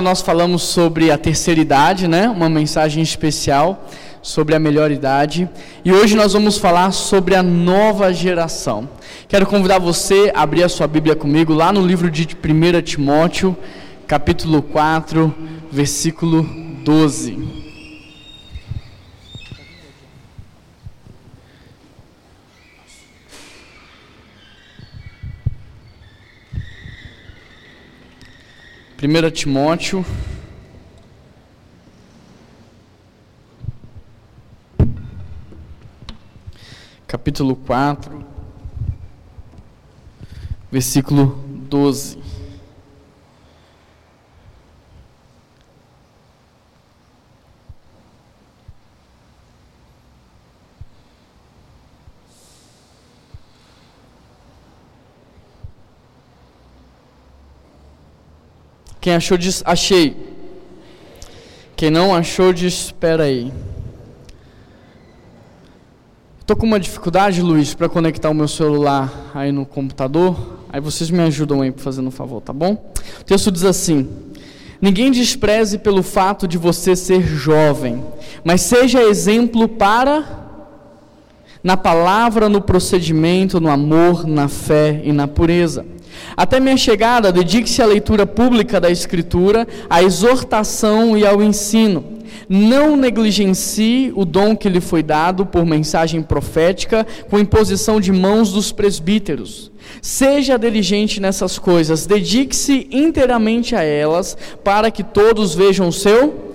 Nós falamos sobre a terceira idade, né? Uma mensagem especial sobre a melhor idade. E hoje nós vamos falar sobre a nova geração. Quero convidar você a abrir a sua Bíblia comigo lá no livro de 1 Timóteo, capítulo 4, versículo 12. 1 Timóteo. Capítulo 4, versículo 12. Quem achou diz achei. Quem não achou diz espera aí. Estou com uma dificuldade, Luiz, para conectar o meu celular aí no computador. Aí vocês me ajudam aí, fazendo um favor, tá bom? O texto diz assim: Ninguém despreze pelo fato de você ser jovem, mas seja exemplo para na palavra, no procedimento, no amor, na fé e na pureza. Até minha chegada, dedique-se à leitura pública da Escritura, à exortação e ao ensino. Não negligencie o dom que lhe foi dado por mensagem profética, com imposição de mãos dos presbíteros. Seja diligente nessas coisas, dedique-se inteiramente a elas, para que todos vejam o seu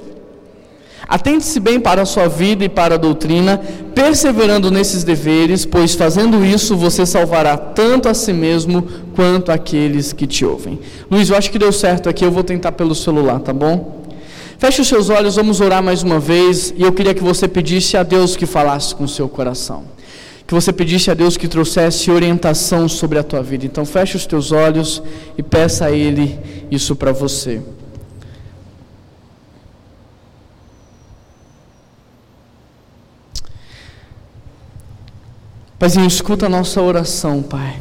Atente-se bem para a sua vida e para a doutrina, perseverando nesses deveres, pois fazendo isso você salvará tanto a si mesmo quanto aqueles que te ouvem. Luiz, eu acho que deu certo aqui, eu vou tentar pelo celular, tá bom? Feche os seus olhos, vamos orar mais uma vez, e eu queria que você pedisse a Deus que falasse com o seu coração. Que você pedisse a Deus que trouxesse orientação sobre a tua vida. Então feche os teus olhos e peça a Ele isso para você. Paizinho, escuta a nossa oração, Pai.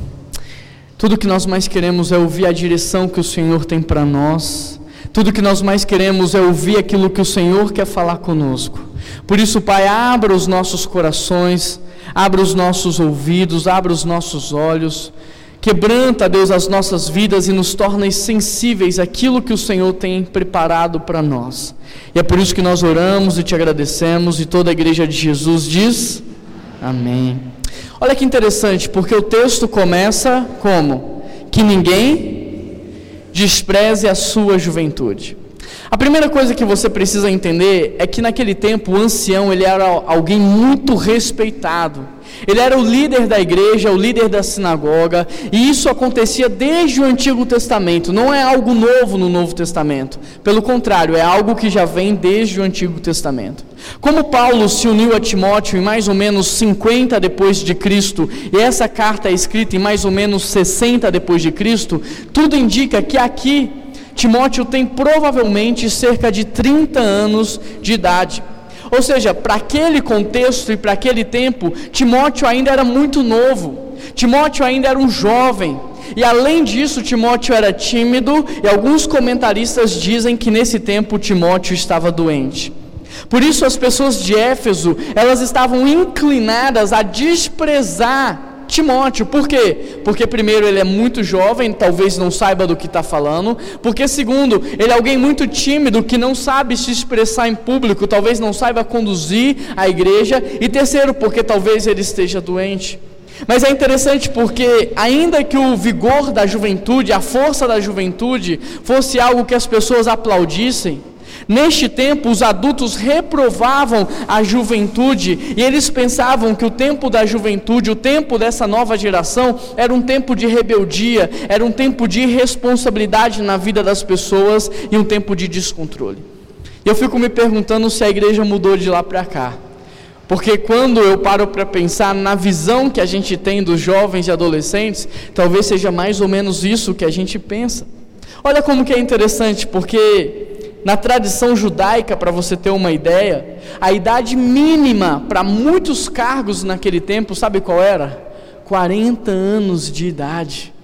Tudo que nós mais queremos é ouvir a direção que o Senhor tem para nós. Tudo que nós mais queremos é ouvir aquilo que o Senhor quer falar conosco. Por isso, Pai, abra os nossos corações, abra os nossos ouvidos, abra os nossos olhos. Quebranta, Deus, as nossas vidas e nos torna sensíveis àquilo que o Senhor tem preparado para nós. E é por isso que nós oramos e te agradecemos, e toda a igreja de Jesus diz: Amém. Olha que interessante, porque o texto começa como? Que ninguém despreze a sua juventude. A primeira coisa que você precisa entender é que naquele tempo o ancião ele era alguém muito respeitado. Ele era o líder da igreja, o líder da sinagoga, e isso acontecia desde o Antigo Testamento, não é algo novo no Novo Testamento. Pelo contrário, é algo que já vem desde o Antigo Testamento. Como Paulo se uniu a Timóteo em mais ou menos 50 depois de Cristo, e essa carta é escrita em mais ou menos 60 depois de Cristo, tudo indica que aqui Timóteo tem provavelmente cerca de 30 anos de idade. Ou seja, para aquele contexto e para aquele tempo, Timóteo ainda era muito novo. Timóteo ainda era um jovem. E além disso, Timóteo era tímido, e alguns comentaristas dizem que nesse tempo Timóteo estava doente. Por isso as pessoas de Éfeso, elas estavam inclinadas a desprezar Timóteo, por quê? Porque, primeiro, ele é muito jovem, talvez não saiba do que está falando. Porque, segundo, ele é alguém muito tímido que não sabe se expressar em público, talvez não saiba conduzir a igreja. E, terceiro, porque talvez ele esteja doente. Mas é interessante porque, ainda que o vigor da juventude, a força da juventude, fosse algo que as pessoas aplaudissem, Neste tempo, os adultos reprovavam a juventude e eles pensavam que o tempo da juventude, o tempo dessa nova geração, era um tempo de rebeldia, era um tempo de irresponsabilidade na vida das pessoas e um tempo de descontrole. E eu fico me perguntando se a igreja mudou de lá para cá. Porque quando eu paro para pensar na visão que a gente tem dos jovens e adolescentes, talvez seja mais ou menos isso que a gente pensa. Olha como que é interessante, porque na tradição judaica, para você ter uma ideia, a idade mínima para muitos cargos naquele tempo, sabe qual era? 40 anos de idade.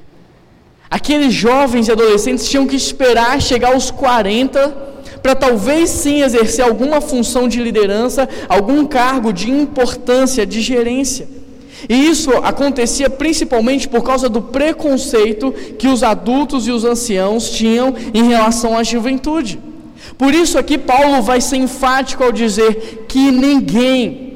Aqueles jovens e adolescentes tinham que esperar chegar aos 40 para talvez sim exercer alguma função de liderança, algum cargo de importância, de gerência. E isso acontecia principalmente por causa do preconceito que os adultos e os anciãos tinham em relação à juventude. Por isso aqui Paulo vai ser enfático ao dizer que ninguém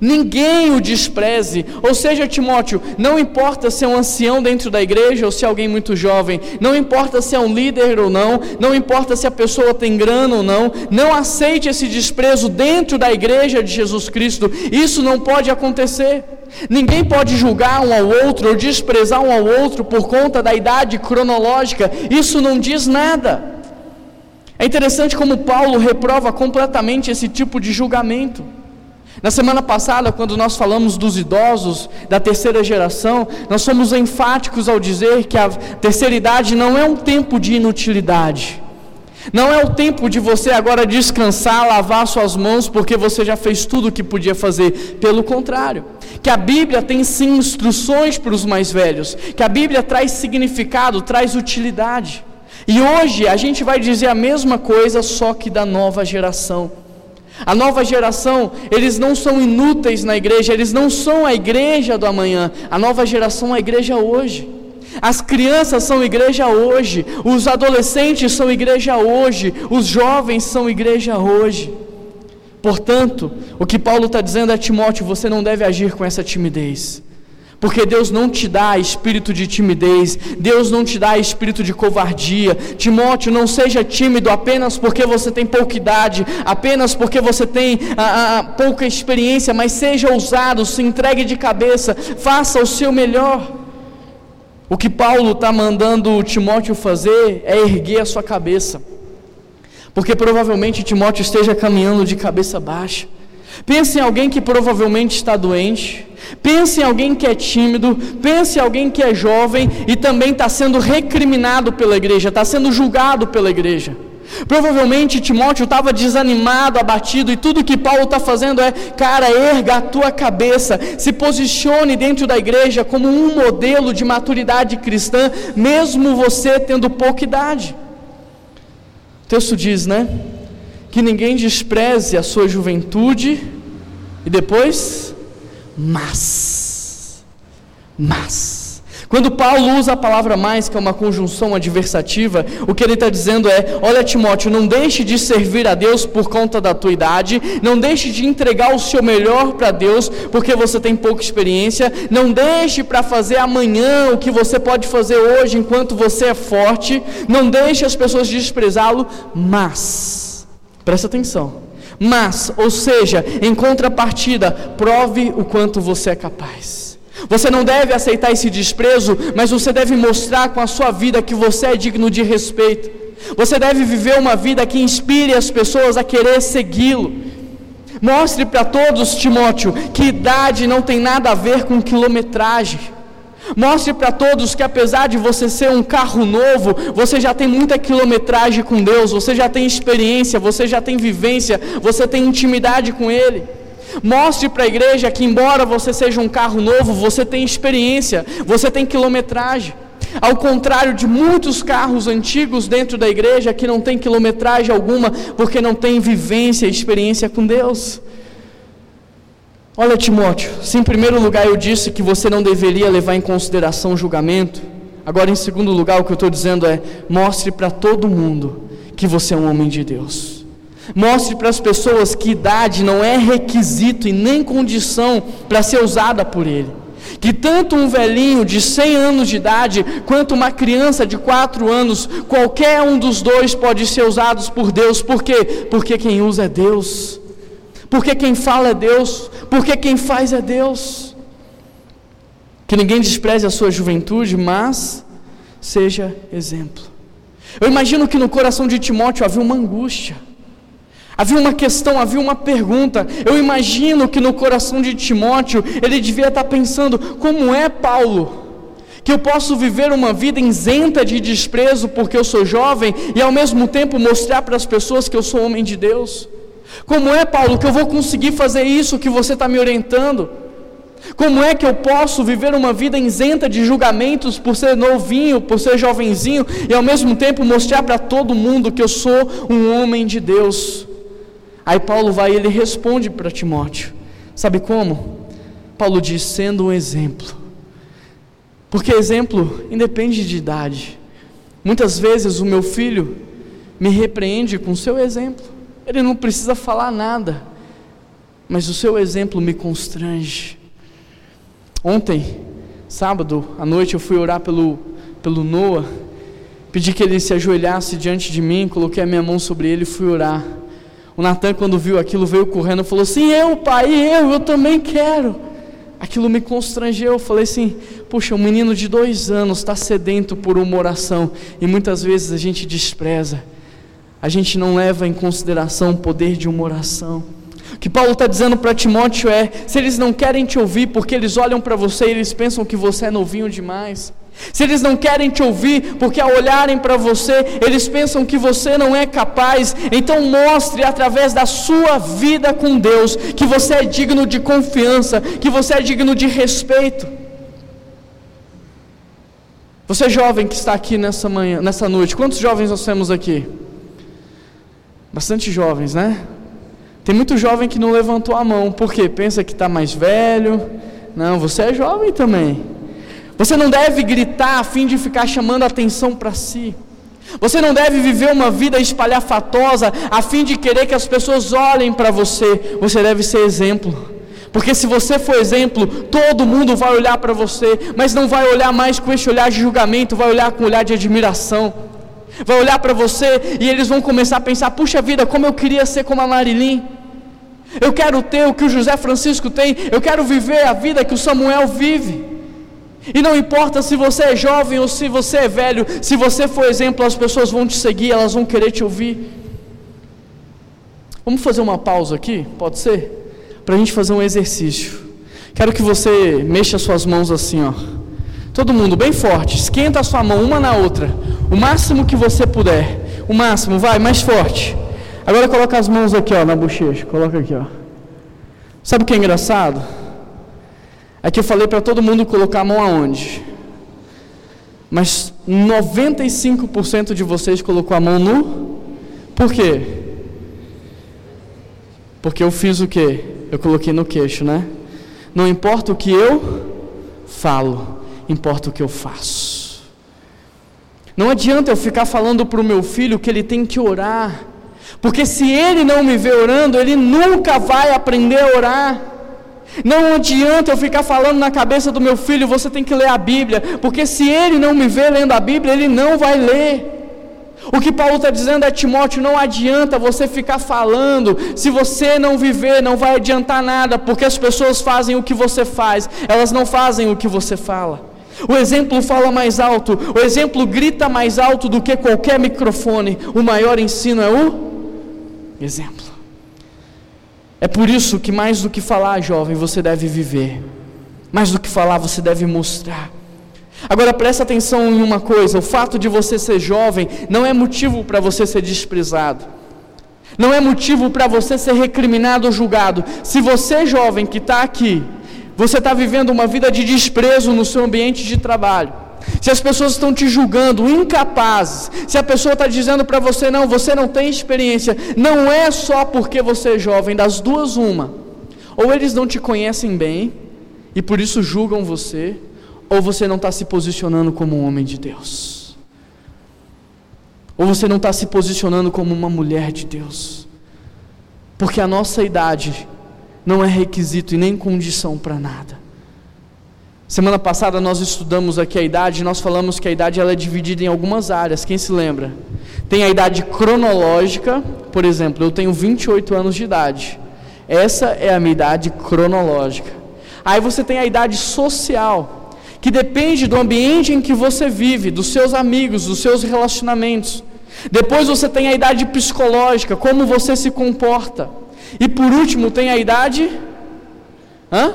ninguém o despreze. Ou seja, Timóteo, não importa se é um ancião dentro da igreja ou se é alguém muito jovem, não importa se é um líder ou não, não importa se a pessoa tem grana ou não, não aceite esse desprezo dentro da igreja de Jesus Cristo. Isso não pode acontecer. Ninguém pode julgar um ao outro ou desprezar um ao outro por conta da idade cronológica. Isso não diz nada. É interessante como Paulo reprova completamente esse tipo de julgamento. Na semana passada, quando nós falamos dos idosos da terceira geração, nós somos enfáticos ao dizer que a terceira idade não é um tempo de inutilidade. Não é o tempo de você agora descansar, lavar suas mãos, porque você já fez tudo o que podia fazer. Pelo contrário, que a Bíblia tem sim instruções para os mais velhos, que a Bíblia traz significado, traz utilidade. E hoje a gente vai dizer a mesma coisa, só que da nova geração. A nova geração, eles não são inúteis na igreja, eles não são a igreja do amanhã. A nova geração é a igreja hoje. As crianças são igreja hoje, os adolescentes são igreja hoje, os jovens são igreja hoje. Portanto, o que Paulo está dizendo a Timóteo: você não deve agir com essa timidez. Porque Deus não te dá espírito de timidez, Deus não te dá espírito de covardia. Timóteo, não seja tímido apenas porque você tem pouca idade, apenas porque você tem a, a, pouca experiência, mas seja ousado, se entregue de cabeça, faça o seu melhor. O que Paulo está mandando Timóteo fazer é erguer a sua cabeça, porque provavelmente Timóteo esteja caminhando de cabeça baixa. Pense em alguém que provavelmente está doente. Pense em alguém que é tímido. Pense em alguém que é jovem e também está sendo recriminado pela igreja, está sendo julgado pela igreja. Provavelmente Timóteo estava desanimado, abatido, e tudo que Paulo está fazendo é, cara, erga a tua cabeça, se posicione dentro da igreja como um modelo de maturidade cristã, mesmo você tendo pouca idade. O texto diz, né? Que ninguém despreze a sua juventude, e depois, mas, mas. Quando Paulo usa a palavra mais, que é uma conjunção adversativa, o que ele está dizendo é: olha, Timóteo, não deixe de servir a Deus por conta da tua idade, não deixe de entregar o seu melhor para Deus porque você tem pouca experiência, não deixe para fazer amanhã o que você pode fazer hoje enquanto você é forte, não deixe as pessoas desprezá-lo, mas Presta atenção. Mas, ou seja, em contrapartida, prove o quanto você é capaz. Você não deve aceitar esse desprezo, mas você deve mostrar com a sua vida que você é digno de respeito. Você deve viver uma vida que inspire as pessoas a querer segui-lo. Mostre para todos, Timóteo, que idade não tem nada a ver com quilometragem. Mostre para todos que apesar de você ser um carro novo, você já tem muita quilometragem com Deus, você já tem experiência, você já tem vivência, você tem intimidade com Ele. Mostre para a igreja que, embora você seja um carro novo, você tem experiência, você tem quilometragem. Ao contrário de muitos carros antigos dentro da igreja que não tem quilometragem alguma, porque não tem vivência e experiência com Deus. Olha, Timóteo, se em primeiro lugar eu disse que você não deveria levar em consideração o julgamento, agora em segundo lugar o que eu estou dizendo é: mostre para todo mundo que você é um homem de Deus. Mostre para as pessoas que idade não é requisito e nem condição para ser usada por Ele. Que tanto um velhinho de 100 anos de idade, quanto uma criança de 4 anos, qualquer um dos dois pode ser usados por Deus. Por quê? Porque quem usa é Deus porque quem fala é Deus, porque quem faz é Deus. Que ninguém despreze a sua juventude, mas seja exemplo. Eu imagino que no coração de Timóteo havia uma angústia, havia uma questão, havia uma pergunta. Eu imagino que no coração de Timóteo ele devia estar pensando: como é Paulo? que eu posso viver uma vida isenta de desprezo porque eu sou jovem e ao mesmo tempo mostrar para as pessoas que eu sou homem de Deus? Como é, Paulo, que eu vou conseguir fazer isso que você está me orientando? Como é que eu posso viver uma vida isenta de julgamentos por ser novinho, por ser jovenzinho e ao mesmo tempo mostrar para todo mundo que eu sou um homem de Deus? Aí Paulo vai e ele responde para Timóteo. Sabe como? Paulo diz: sendo um exemplo. Porque exemplo independe de idade. Muitas vezes o meu filho me repreende com seu exemplo. Ele não precisa falar nada, mas o seu exemplo me constrange. Ontem, sábado à noite, eu fui orar pelo, pelo Noah, pedi que ele se ajoelhasse diante de mim, coloquei a minha mão sobre ele e fui orar. O Natan, quando viu aquilo, veio correndo e falou assim: Eu, pai, eu, eu também quero. Aquilo me constrangeu. Eu falei assim: Puxa, um menino de dois anos está sedento por uma oração e muitas vezes a gente despreza, a gente não leva em consideração o poder de uma oração. O que Paulo está dizendo para Timóteo é: se eles não querem te ouvir porque eles olham para você e eles pensam que você é novinho demais, se eles não querem te ouvir porque ao olharem para você eles pensam que você não é capaz, então mostre através da sua vida com Deus que você é digno de confiança, que você é digno de respeito. Você jovem que está aqui nessa manhã, nessa noite, quantos jovens nós temos aqui? Bastante jovens, né? Tem muito jovem que não levantou a mão, porque pensa que está mais velho. Não, você é jovem também. Você não deve gritar a fim de ficar chamando atenção para si. Você não deve viver uma vida espalhafatosa a fim de querer que as pessoas olhem para você. Você deve ser exemplo. Porque se você for exemplo, todo mundo vai olhar para você, mas não vai olhar mais com esse olhar de julgamento, vai olhar com um olhar de admiração. Vai olhar para você e eles vão começar a pensar: puxa vida, como eu queria ser como a Marilyn. Eu quero ter o que o José Francisco tem, eu quero viver a vida que o Samuel vive. E não importa se você é jovem ou se você é velho, se você for exemplo, as pessoas vão te seguir, elas vão querer te ouvir. Vamos fazer uma pausa aqui? Pode ser? Para a gente fazer um exercício. Quero que você mexa suas mãos assim, ó. Todo mundo bem forte. Esquenta a sua mão uma na outra. O máximo que você puder. O máximo, vai, mais forte. Agora coloca as mãos aqui, ó, na bochecha. Coloca aqui, ó. Sabe o que é engraçado? É que eu falei para todo mundo colocar a mão aonde? Mas 95% de vocês colocou a mão no Por quê? Porque eu fiz o quê? Eu coloquei no queixo, né? Não importa o que eu falo, importa o que eu faço. Não adianta eu ficar falando para o meu filho que ele tem que orar, porque se ele não me ver orando, ele nunca vai aprender a orar. Não adianta eu ficar falando na cabeça do meu filho, você tem que ler a Bíblia, porque se ele não me vê lendo a Bíblia, ele não vai ler. O que Paulo está dizendo é, Timóteo, não adianta você ficar falando, se você não viver, não vai adiantar nada, porque as pessoas fazem o que você faz, elas não fazem o que você fala. O exemplo fala mais alto, o exemplo grita mais alto do que qualquer microfone. O maior ensino é o exemplo. É por isso que mais do que falar, jovem, você deve viver. Mais do que falar, você deve mostrar. Agora presta atenção em uma coisa: o fato de você ser jovem não é motivo para você ser desprezado. Não é motivo para você ser recriminado ou julgado. Se você, jovem que está aqui, você está vivendo uma vida de desprezo no seu ambiente de trabalho, se as pessoas estão te julgando incapazes, se a pessoa está dizendo para você, não, você não tem experiência, não é só porque você é jovem, das duas, uma. Ou eles não te conhecem bem e por isso julgam você, ou você não está se posicionando como um homem de Deus, ou você não está se posicionando como uma mulher de Deus, porque a nossa idade não é requisito e nem condição para nada. Semana passada nós estudamos aqui a idade, nós falamos que a idade ela é dividida em algumas áreas, quem se lembra? Tem a idade cronológica, por exemplo, eu tenho 28 anos de idade. Essa é a minha idade cronológica. Aí você tem a idade social, que depende do ambiente em que você vive, dos seus amigos, dos seus relacionamentos. Depois você tem a idade psicológica, como você se comporta. E por último tem a idade hã?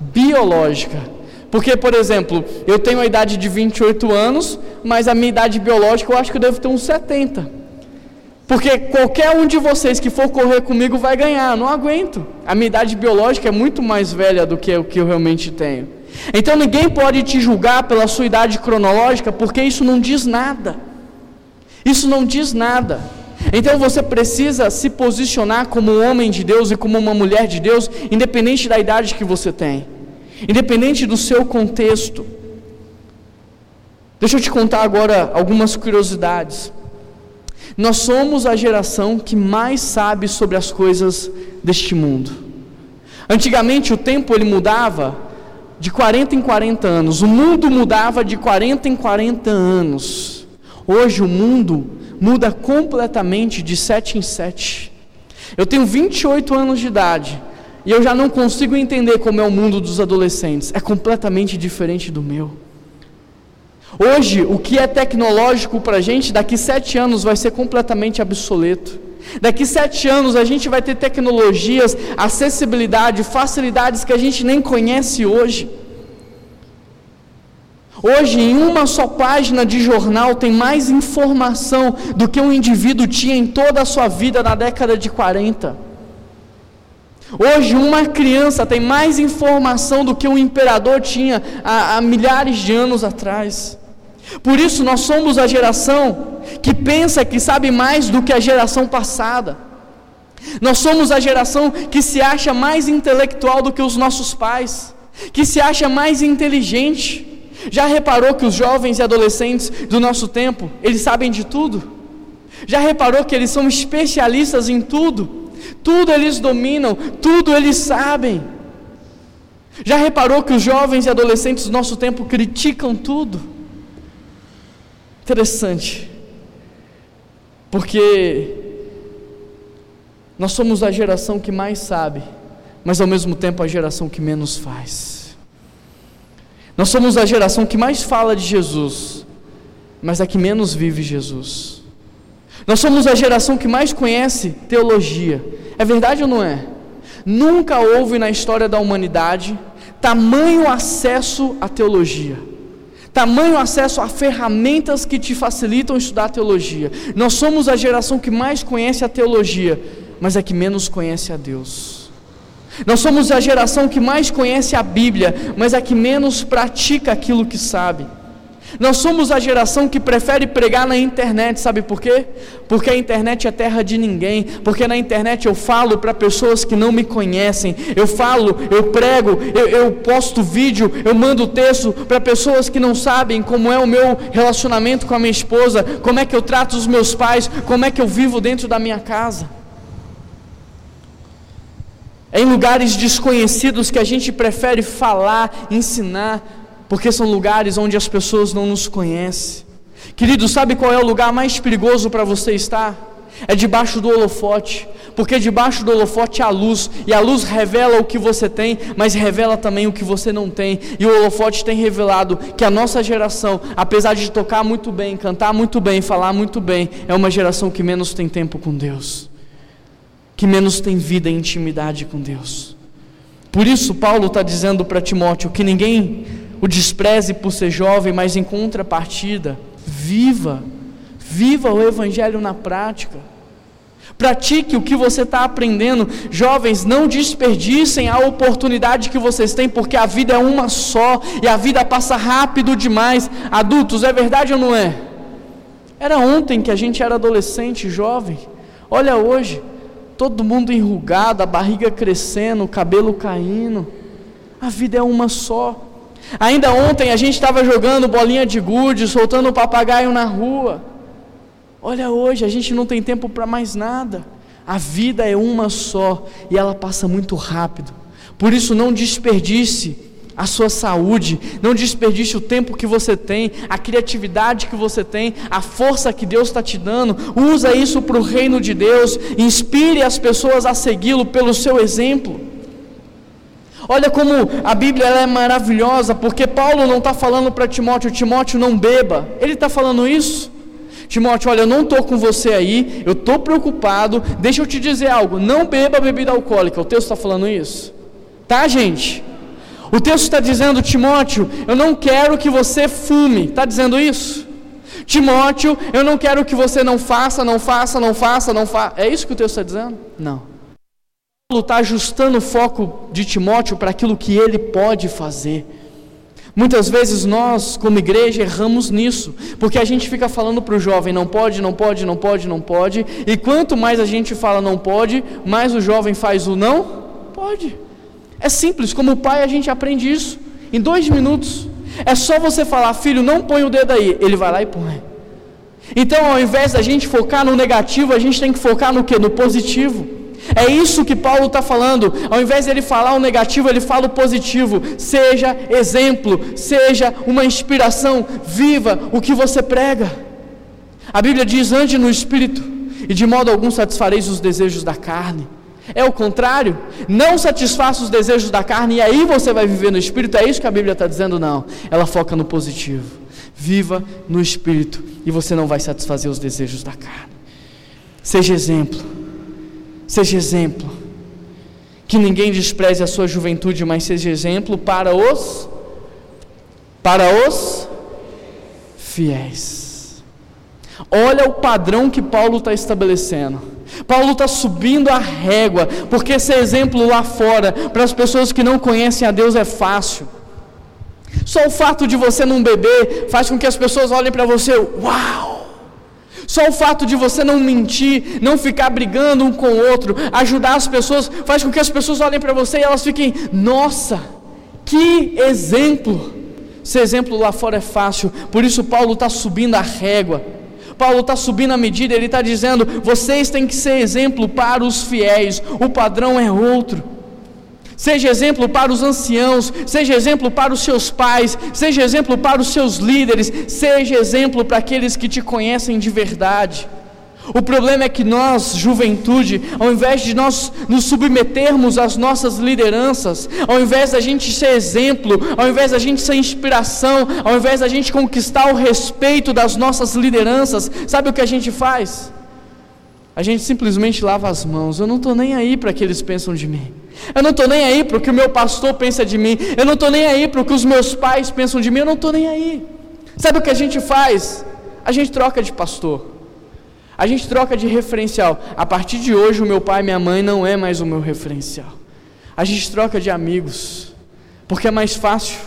biológica porque, por exemplo, eu tenho a idade de 28 anos, mas a minha idade biológica eu acho que eu devo ter uns 70. Porque qualquer um de vocês que for correr comigo vai ganhar, não aguento. A minha idade biológica é muito mais velha do que o que eu realmente tenho. Então ninguém pode te julgar pela sua idade cronológica, porque isso não diz nada. Isso não diz nada. Então você precisa se posicionar como um homem de Deus e como uma mulher de Deus, independente da idade que você tem, independente do seu contexto. Deixa eu te contar agora algumas curiosidades. Nós somos a geração que mais sabe sobre as coisas deste mundo. Antigamente o tempo ele mudava de 40 em 40 anos, o mundo mudava de 40 em 40 anos. Hoje o mundo muda completamente de 7 em 7. Eu tenho 28 anos de idade e eu já não consigo entender como é o mundo dos adolescentes. É completamente diferente do meu. Hoje, o que é tecnológico para a gente, daqui sete anos vai ser completamente obsoleto. Daqui sete anos a gente vai ter tecnologias, acessibilidade, facilidades que a gente nem conhece hoje. Hoje, em uma só página de jornal, tem mais informação do que um indivíduo tinha em toda a sua vida na década de 40. Hoje, uma criança tem mais informação do que um imperador tinha há, há milhares de anos atrás. Por isso, nós somos a geração que pensa que sabe mais do que a geração passada. Nós somos a geração que se acha mais intelectual do que os nossos pais, que se acha mais inteligente. Já reparou que os jovens e adolescentes do nosso tempo, eles sabem de tudo? Já reparou que eles são especialistas em tudo? Tudo eles dominam, tudo eles sabem. Já reparou que os jovens e adolescentes do nosso tempo criticam tudo? Interessante. Porque nós somos a geração que mais sabe, mas ao mesmo tempo a geração que menos faz. Nós somos a geração que mais fala de Jesus, mas a que menos vive Jesus. Nós somos a geração que mais conhece teologia. É verdade ou não é? Nunca houve na história da humanidade tamanho acesso à teologia tamanho acesso a ferramentas que te facilitam estudar teologia. Nós somos a geração que mais conhece a teologia, mas é que menos conhece a Deus. Nós somos a geração que mais conhece a Bíblia, mas é que menos pratica aquilo que sabe. Nós somos a geração que prefere pregar na internet, sabe por quê? Porque a internet é terra de ninguém, porque na internet eu falo para pessoas que não me conhecem, eu falo, eu prego, eu, eu posto vídeo, eu mando texto para pessoas que não sabem como é o meu relacionamento com a minha esposa, como é que eu trato os meus pais, como é que eu vivo dentro da minha casa. É em lugares desconhecidos que a gente prefere falar, ensinar, porque são lugares onde as pessoas não nos conhecem. Querido, sabe qual é o lugar mais perigoso para você estar? É debaixo do holofote, porque debaixo do holofote há luz, e a luz revela o que você tem, mas revela também o que você não tem. E o holofote tem revelado que a nossa geração, apesar de tocar muito bem, cantar muito bem, falar muito bem, é uma geração que menos tem tempo com Deus, que menos tem vida e intimidade com Deus. Por isso, Paulo está dizendo para Timóteo que ninguém o despreze por ser jovem, mas em contrapartida, viva, viva o Evangelho na prática. Pratique o que você está aprendendo. Jovens, não desperdicem a oportunidade que vocês têm, porque a vida é uma só e a vida passa rápido demais. Adultos, é verdade ou não é? Era ontem que a gente era adolescente, jovem. Olha hoje, todo mundo enrugado, a barriga crescendo, o cabelo caindo. A vida é uma só. Ainda ontem a gente estava jogando bolinha de gude, soltando o papagaio na rua. Olha hoje, a gente não tem tempo para mais nada. A vida é uma só e ela passa muito rápido. Por isso não desperdice a sua saúde, não desperdice o tempo que você tem, a criatividade que você tem, a força que Deus está te dando. Usa isso para o reino de Deus. Inspire as pessoas a segui-lo pelo seu exemplo. Olha como a Bíblia é maravilhosa, porque Paulo não está falando para Timóteo, Timóteo não beba. Ele está falando isso. Timóteo, olha, eu não estou com você aí, eu estou preocupado. Deixa eu te dizer algo: não beba bebida alcoólica. O texto está falando isso, tá, gente? O texto está dizendo, Timóteo, eu não quero que você fume. Está dizendo isso? Timóteo, eu não quero que você não faça, não faça, não faça, não faça. É isso que o texto está dizendo? Não. Paulo está ajustando o foco de Timóteo para aquilo que ele pode fazer. Muitas vezes nós, como igreja, erramos nisso, porque a gente fica falando para o jovem: não pode, não pode, não pode, não pode, e quanto mais a gente fala não pode, mais o jovem faz o não pode. É simples, como pai a gente aprende isso em dois minutos. É só você falar, filho, não põe o dedo aí, ele vai lá e põe. Então, ao invés da gente focar no negativo, a gente tem que focar no que? No positivo. É isso que Paulo está falando. Ao invés de ele falar o negativo, ele fala o positivo. Seja exemplo, seja uma inspiração, viva o que você prega. A Bíblia diz: ande no espírito, e de modo algum satisfareis os desejos da carne. É o contrário, não satisfaça os desejos da carne e aí você vai viver no espírito. É isso que a Bíblia está dizendo, não. Ela foca no positivo. Viva no espírito e você não vai satisfazer os desejos da carne. Seja exemplo. Seja exemplo. Que ninguém despreze a sua juventude, mas seja exemplo para os para os fiéis. Olha o padrão que Paulo está estabelecendo. Paulo está subindo a régua, porque ser exemplo lá fora, para as pessoas que não conhecem a Deus, é fácil. Só o fato de você não beber faz com que as pessoas olhem para você, uau! Só o fato de você não mentir, não ficar brigando um com o outro, ajudar as pessoas, faz com que as pessoas olhem para você e elas fiquem: nossa, que exemplo! Ser exemplo lá fora é fácil, por isso Paulo está subindo a régua. Paulo está subindo a medida, ele está dizendo: vocês têm que ser exemplo para os fiéis, o padrão é outro. Seja exemplo para os anciãos, seja exemplo para os seus pais, seja exemplo para os seus líderes, seja exemplo para aqueles que te conhecem de verdade. O problema é que nós, juventude, ao invés de nós nos submetermos às nossas lideranças, ao invés da gente ser exemplo, ao invés da gente ser inspiração, ao invés da gente conquistar o respeito das nossas lideranças, sabe o que a gente faz? A gente simplesmente lava as mãos. Eu não estou nem aí para que eles pensam de mim. Eu não estou nem aí para o que o meu pastor pensa de mim. Eu não estou nem aí para o que os meus pais pensam de mim. Eu não estou nem aí. Sabe o que a gente faz? A gente troca de pastor. A gente troca de referencial. A partir de hoje, o meu pai e minha mãe não é mais o meu referencial. A gente troca de amigos. Porque é mais fácil.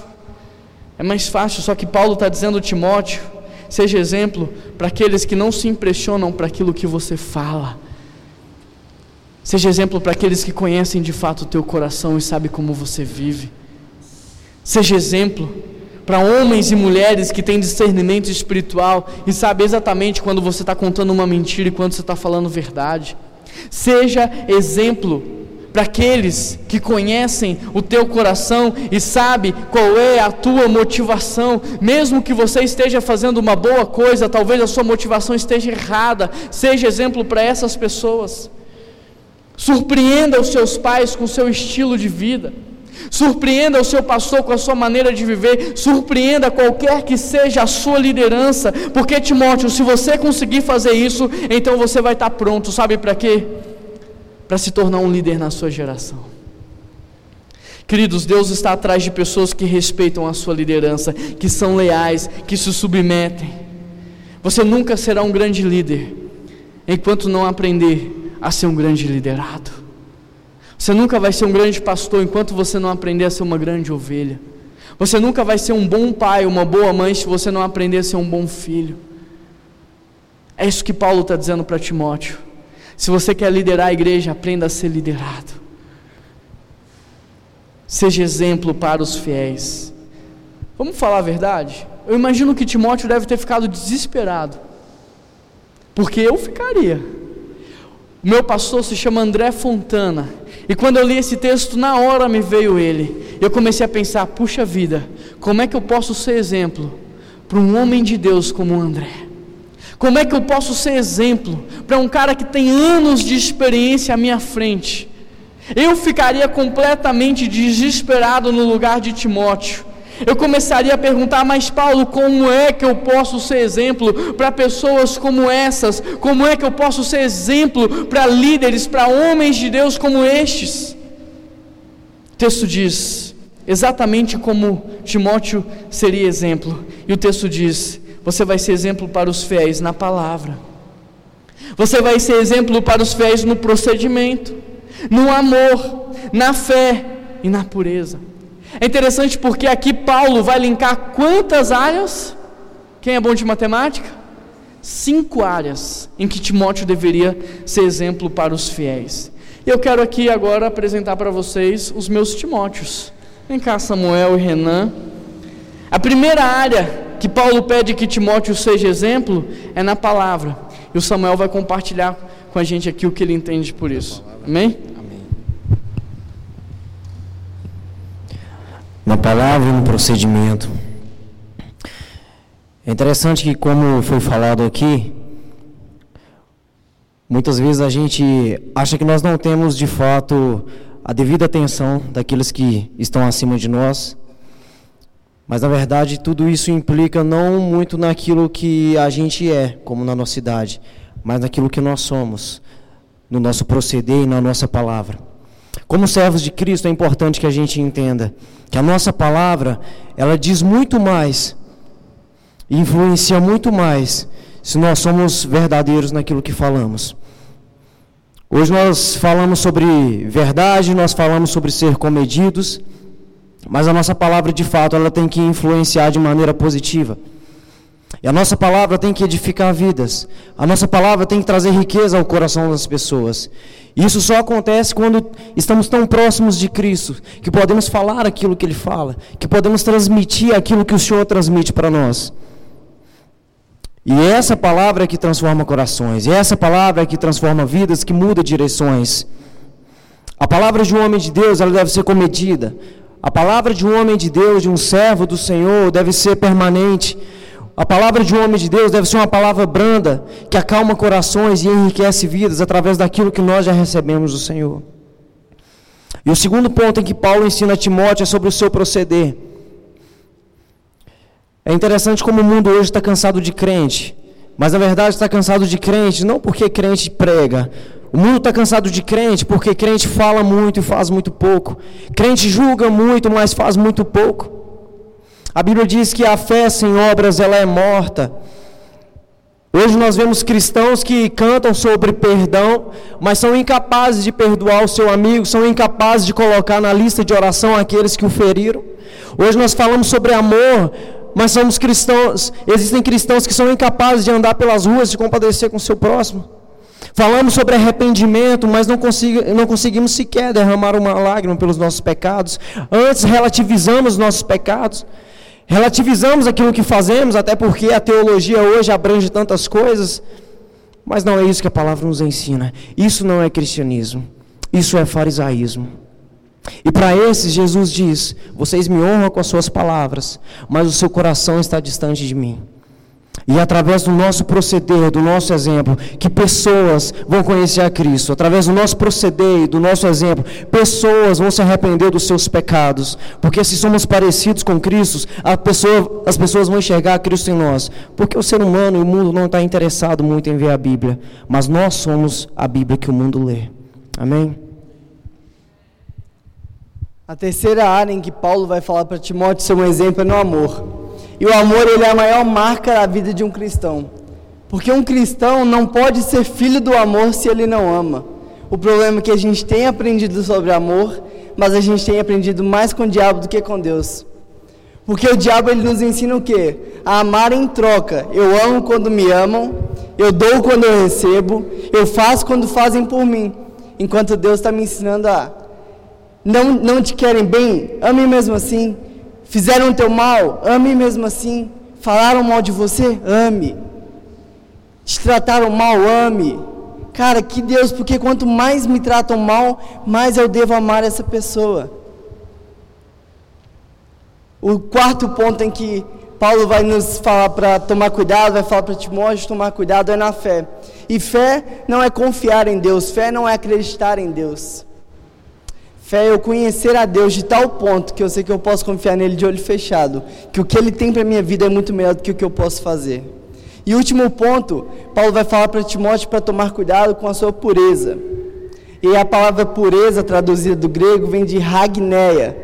É mais fácil. Só que Paulo está dizendo a Timóteo: seja exemplo para aqueles que não se impressionam para aquilo que você fala Seja exemplo para aqueles que conhecem de fato o teu coração e sabem como você vive. Seja exemplo para homens e mulheres que têm discernimento espiritual e sabem exatamente quando você está contando uma mentira e quando você está falando verdade. Seja exemplo para aqueles que conhecem o teu coração e sabe qual é a tua motivação, mesmo que você esteja fazendo uma boa coisa, talvez a sua motivação esteja errada. Seja exemplo para essas pessoas. Surpreenda os seus pais com o seu estilo de vida. Surpreenda o seu pastor com a sua maneira de viver. Surpreenda qualquer que seja a sua liderança. Porque, Timóteo, se você conseguir fazer isso, então você vai estar pronto. Sabe para quê? Para se tornar um líder na sua geração. Queridos, Deus está atrás de pessoas que respeitam a sua liderança, que são leais, que se submetem. Você nunca será um grande líder enquanto não aprender a ser um grande liderado. Você nunca vai ser um grande pastor enquanto você não aprender a ser uma grande ovelha. Você nunca vai ser um bom pai, uma boa mãe, se você não aprender a ser um bom filho. É isso que Paulo está dizendo para Timóteo. Se você quer liderar a igreja, aprenda a ser liderado. Seja exemplo para os fiéis. Vamos falar a verdade? Eu imagino que Timóteo deve ter ficado desesperado. Porque eu ficaria. O meu pastor se chama André Fontana. E quando eu li esse texto, na hora me veio ele. Eu comecei a pensar: puxa vida, como é que eu posso ser exemplo para um homem de Deus como o André? Como é que eu posso ser exemplo para um cara que tem anos de experiência à minha frente? Eu ficaria completamente desesperado no lugar de Timóteo eu começaria a perguntar, mas Paulo, como é que eu posso ser exemplo para pessoas como essas? Como é que eu posso ser exemplo para líderes, para homens de Deus como estes? O texto diz exatamente como Timóteo seria exemplo, e o texto diz: você vai ser exemplo para os fiéis na palavra. Você vai ser exemplo para os fiéis no procedimento, no amor, na fé e na pureza. É interessante porque aqui Paulo vai linkar quantas áreas? Quem é bom de matemática? Cinco áreas em que Timóteo deveria ser exemplo para os fiéis. Eu quero aqui agora apresentar para vocês os meus Timóteos. Vem cá, Samuel e Renan. A primeira área que Paulo pede que Timóteo seja exemplo é na palavra. E o Samuel vai compartilhar com a gente aqui o que ele entende por isso. Amém? Na palavra e no procedimento. É interessante que, como foi falado aqui, muitas vezes a gente acha que nós não temos de fato a devida atenção daqueles que estão acima de nós. Mas na verdade tudo isso implica não muito naquilo que a gente é, como na nossa idade, mas naquilo que nós somos, no nosso proceder e na nossa palavra. Como servos de Cristo é importante que a gente entenda que a nossa palavra, ela diz muito mais, influencia muito mais se nós somos verdadeiros naquilo que falamos. Hoje nós falamos sobre verdade, nós falamos sobre ser comedidos, mas a nossa palavra, de fato, ela tem que influenciar de maneira positiva. E a nossa palavra tem que edificar vidas. A nossa palavra tem que trazer riqueza ao coração das pessoas. E isso só acontece quando estamos tão próximos de Cristo, que podemos falar aquilo que Ele fala, que podemos transmitir aquilo que o Senhor transmite para nós. E essa palavra é que transforma corações, e essa palavra é que transforma vidas, que muda direções. A palavra de um homem de Deus, ela deve ser comedida. A palavra de um homem de Deus, de um servo do Senhor, deve ser permanente. A palavra de um homem de Deus deve ser uma palavra branda, que acalma corações e enriquece vidas através daquilo que nós já recebemos do Senhor. E o segundo ponto em que Paulo ensina a Timóteo é sobre o seu proceder. É interessante como o mundo hoje está cansado de crente, mas na verdade está cansado de crente não porque crente prega, o mundo está cansado de crente porque crente fala muito e faz muito pouco. Crente julga muito, mas faz muito pouco. A Bíblia diz que a fé sem obras ela é morta. Hoje nós vemos cristãos que cantam sobre perdão, mas são incapazes de perdoar o seu amigo, são incapazes de colocar na lista de oração aqueles que o feriram. Hoje nós falamos sobre amor, mas somos cristãos, existem cristãos que são incapazes de andar pelas ruas e compadecer com o seu próximo. Falamos sobre arrependimento, mas não, consigo, não conseguimos sequer derramar uma lágrima pelos nossos pecados. Antes relativizamos os nossos pecados. Relativizamos aquilo que fazemos, até porque a teologia hoje abrange tantas coisas. Mas não é isso que a palavra nos ensina. Isso não é cristianismo. Isso é farisaísmo. E para esses, Jesus diz: Vocês me honram com as suas palavras, mas o seu coração está distante de mim. E através do nosso proceder, do nosso exemplo, que pessoas vão conhecer a Cristo. Através do nosso proceder e do nosso exemplo, pessoas vão se arrepender dos seus pecados. Porque se somos parecidos com Cristo, pessoa, as pessoas vão enxergar Cristo em nós. Porque o ser humano e o mundo não está interessado muito em ver a Bíblia. Mas nós somos a Bíblia que o mundo lê. Amém? A terceira área em que Paulo vai falar para Timóteo ser um exemplo é no amor. E o amor ele é a maior marca da vida de um cristão. Porque um cristão não pode ser filho do amor se ele não ama. O problema é que a gente tem aprendido sobre amor, mas a gente tem aprendido mais com o diabo do que com Deus. Porque o diabo ele nos ensina o quê? A amar em troca. Eu amo quando me amam, eu dou quando eu recebo, eu faço quando fazem por mim. Enquanto Deus está me ensinando a não, não te querem bem, ame mesmo assim. Fizeram o teu mal, ame mesmo assim. Falaram mal de você, ame. Te trataram mal, ame. Cara, que Deus, porque quanto mais me tratam mal, mais eu devo amar essa pessoa. O quarto ponto em que Paulo vai nos falar para tomar cuidado, vai falar para Timóteo tomar cuidado é na fé. E fé não é confiar em Deus, fé não é acreditar em Deus. Fé é eu conhecer a Deus de tal ponto que eu sei que eu posso confiar nele de olho fechado, que o que ele tem para minha vida é muito melhor do que o que eu posso fazer. E último ponto, Paulo vai falar para Timóteo para tomar cuidado com a sua pureza. E a palavra pureza, traduzida do grego, vem de ragneia.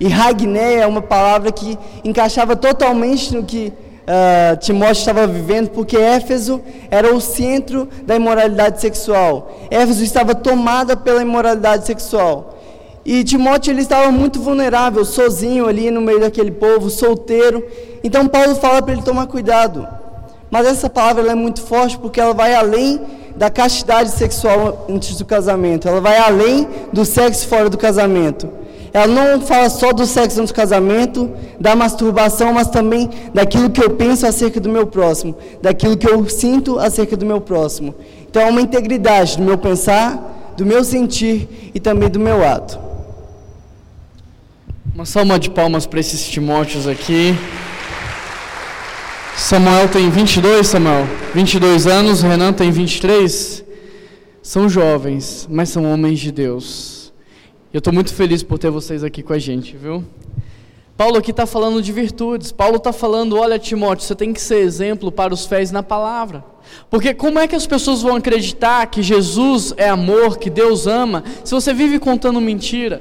E ragneia é uma palavra que encaixava totalmente no que uh, Timóteo estava vivendo, porque Éfeso era o centro da imoralidade sexual. Éfeso estava tomada pela imoralidade sexual. E Timóteo ele estava muito vulnerável, sozinho ali no meio daquele povo, solteiro. Então Paulo fala para ele tomar cuidado. Mas essa palavra é muito forte porque ela vai além da castidade sexual antes do casamento. Ela vai além do sexo fora do casamento. Ela não fala só do sexo antes do casamento, da masturbação, mas também daquilo que eu penso acerca do meu próximo, daquilo que eu sinto acerca do meu próximo. Então é uma integridade do meu pensar, do meu sentir e também do meu ato. Uma salva de palmas para esses Timóteos aqui. Samuel tem 22, Samuel, 22 anos, Renan tem 23. São jovens, mas são homens de Deus. Eu estou muito feliz por ter vocês aqui com a gente, viu? Paulo aqui está falando de virtudes. Paulo está falando: olha, Timóteo, você tem que ser exemplo para os fiéis na palavra. Porque como é que as pessoas vão acreditar que Jesus é amor, que Deus ama, se você vive contando mentira?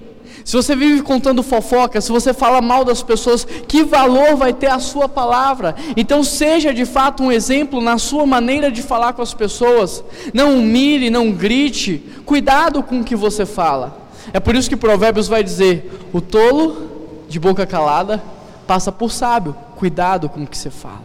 Se você vive contando fofoca, se você fala mal das pessoas, que valor vai ter a sua palavra? Então seja de fato um exemplo na sua maneira de falar com as pessoas. Não humilhe, não grite. Cuidado com o que você fala. É por isso que Provérbios vai dizer: o tolo de boca calada passa por sábio. Cuidado com o que você fala.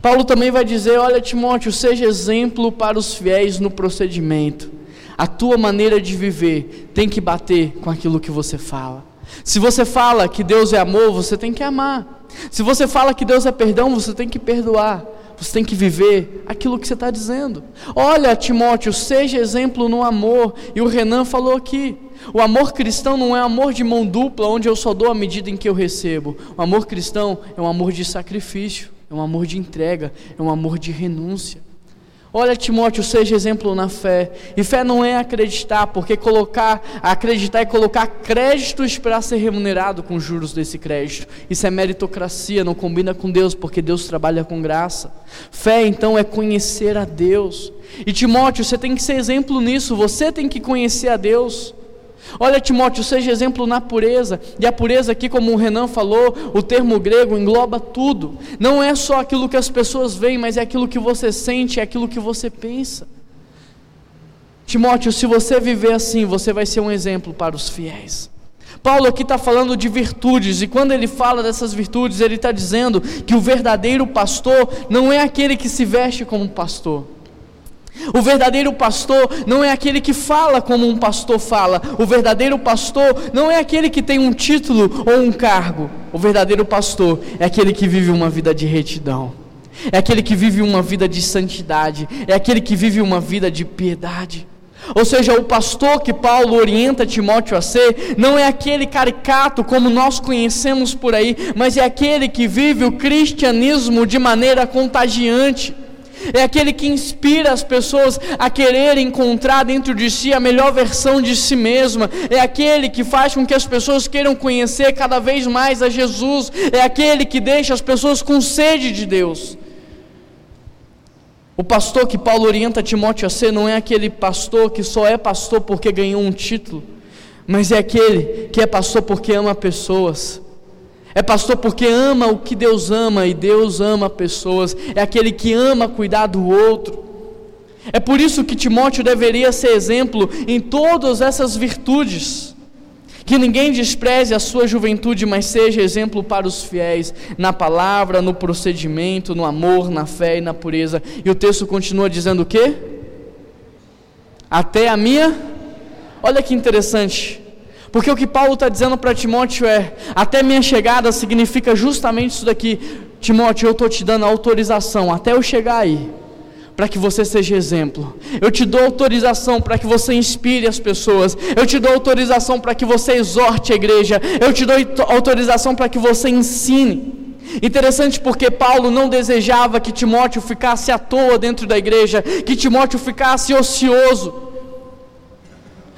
Paulo também vai dizer: olha, Timóteo, seja exemplo para os fiéis no procedimento. A tua maneira de viver tem que bater com aquilo que você fala. Se você fala que Deus é amor, você tem que amar. Se você fala que Deus é perdão, você tem que perdoar. Você tem que viver aquilo que você está dizendo. Olha, Timóteo, seja exemplo no amor. E o Renan falou aqui: o amor cristão não é amor de mão dupla, onde eu só dou à medida em que eu recebo. O amor cristão é um amor de sacrifício, é um amor de entrega, é um amor de renúncia. Olha, Timóteo, seja exemplo na fé. E fé não é acreditar, porque colocar, acreditar é colocar crédito e esperar ser remunerado com juros desse crédito. Isso é meritocracia, não combina com Deus, porque Deus trabalha com graça. Fé, então, é conhecer a Deus. E Timóteo, você tem que ser exemplo nisso, você tem que conhecer a Deus. Olha, Timóteo, seja exemplo na pureza. E a pureza aqui, como o Renan falou, o termo grego engloba tudo. Não é só aquilo que as pessoas veem, mas é aquilo que você sente, é aquilo que você pensa. Timóteo, se você viver assim, você vai ser um exemplo para os fiéis. Paulo aqui está falando de virtudes, e quando ele fala dessas virtudes, ele está dizendo que o verdadeiro pastor não é aquele que se veste como pastor. O verdadeiro pastor não é aquele que fala como um pastor fala. O verdadeiro pastor não é aquele que tem um título ou um cargo. O verdadeiro pastor é aquele que vive uma vida de retidão. É aquele que vive uma vida de santidade. É aquele que vive uma vida de piedade. Ou seja, o pastor que Paulo orienta Timóteo a ser, não é aquele caricato como nós conhecemos por aí, mas é aquele que vive o cristianismo de maneira contagiante é aquele que inspira as pessoas a querer encontrar dentro de si a melhor versão de si mesma, é aquele que faz com que as pessoas queiram conhecer cada vez mais a Jesus, é aquele que deixa as pessoas com sede de Deus. O pastor que Paulo orienta Timóteo a ser não é aquele pastor que só é pastor porque ganhou um título, mas é aquele que é pastor porque ama pessoas é pastor porque ama o que Deus ama e Deus ama pessoas. É aquele que ama cuidar do outro. É por isso que Timóteo deveria ser exemplo em todas essas virtudes. Que ninguém despreze a sua juventude, mas seja exemplo para os fiéis, na palavra, no procedimento, no amor, na fé e na pureza. E o texto continua dizendo o quê? Até a minha. Olha que interessante. Porque o que Paulo está dizendo para Timóteo é: até minha chegada significa justamente isso daqui. Timóteo, eu estou te dando autorização até eu chegar aí, para que você seja exemplo. Eu te dou autorização para que você inspire as pessoas. Eu te dou autorização para que você exorte a igreja. Eu te dou autorização para que você ensine. Interessante porque Paulo não desejava que Timóteo ficasse à toa dentro da igreja, que Timóteo ficasse ocioso.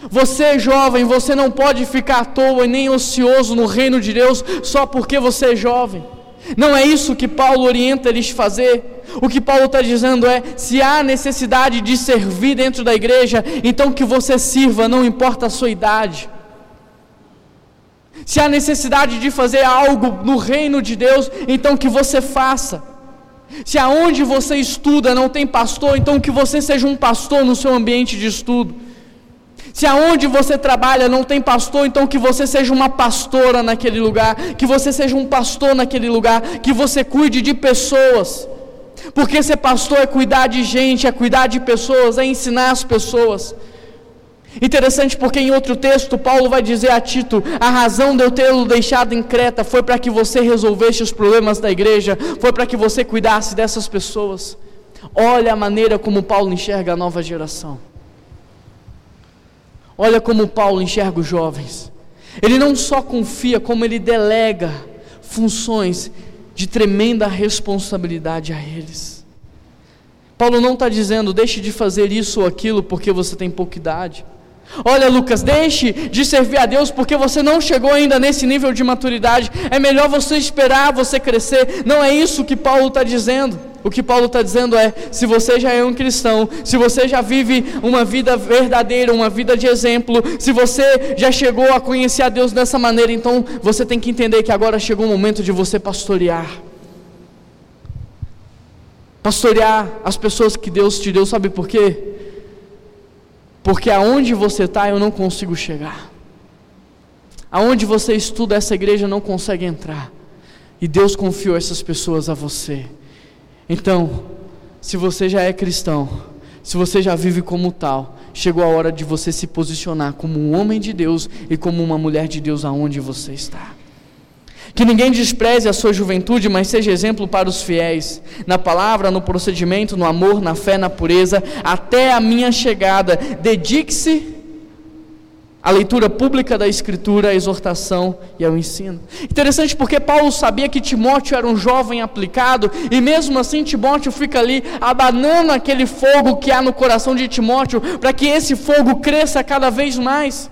Você jovem, você não pode ficar à toa e nem ocioso no reino de Deus só porque você é jovem. Não é isso que Paulo orienta eles a fazer. O que Paulo está dizendo é: se há necessidade de servir dentro da igreja, então que você sirva, não importa a sua idade. Se há necessidade de fazer algo no reino de Deus, então que você faça. Se aonde você estuda não tem pastor, então que você seja um pastor no seu ambiente de estudo. Se aonde você trabalha não tem pastor, então que você seja uma pastora naquele lugar, que você seja um pastor naquele lugar, que você cuide de pessoas. Porque ser pastor é cuidar de gente, é cuidar de pessoas, é ensinar as pessoas. Interessante porque em outro texto Paulo vai dizer a Tito: a razão de eu tê-lo deixado em Creta foi para que você resolvesse os problemas da igreja, foi para que você cuidasse dessas pessoas. Olha a maneira como Paulo enxerga a nova geração. Olha como Paulo enxerga os jovens. Ele não só confia, como ele delega funções de tremenda responsabilidade a eles. Paulo não está dizendo, deixe de fazer isso ou aquilo porque você tem pouca idade. Olha, Lucas, deixe de servir a Deus porque você não chegou ainda nesse nível de maturidade. É melhor você esperar você crescer. Não é isso que Paulo está dizendo. O que Paulo está dizendo é: se você já é um cristão, se você já vive uma vida verdadeira, uma vida de exemplo, se você já chegou a conhecer a Deus dessa maneira, então você tem que entender que agora chegou o momento de você pastorear. Pastorear as pessoas que Deus te deu, sabe por quê? Porque aonde você está eu não consigo chegar. Aonde você estuda essa igreja não consegue entrar. E Deus confiou essas pessoas a você. Então, se você já é cristão, se você já vive como tal, chegou a hora de você se posicionar como um homem de Deus e como uma mulher de Deus aonde você está. Que ninguém despreze a sua juventude, mas seja exemplo para os fiéis, na palavra, no procedimento, no amor, na fé, na pureza, até a minha chegada. Dedique-se à leitura pública da Escritura, à exortação e ao ensino. Interessante porque Paulo sabia que Timóteo era um jovem aplicado, e mesmo assim Timóteo fica ali abanando aquele fogo que há no coração de Timóteo, para que esse fogo cresça cada vez mais.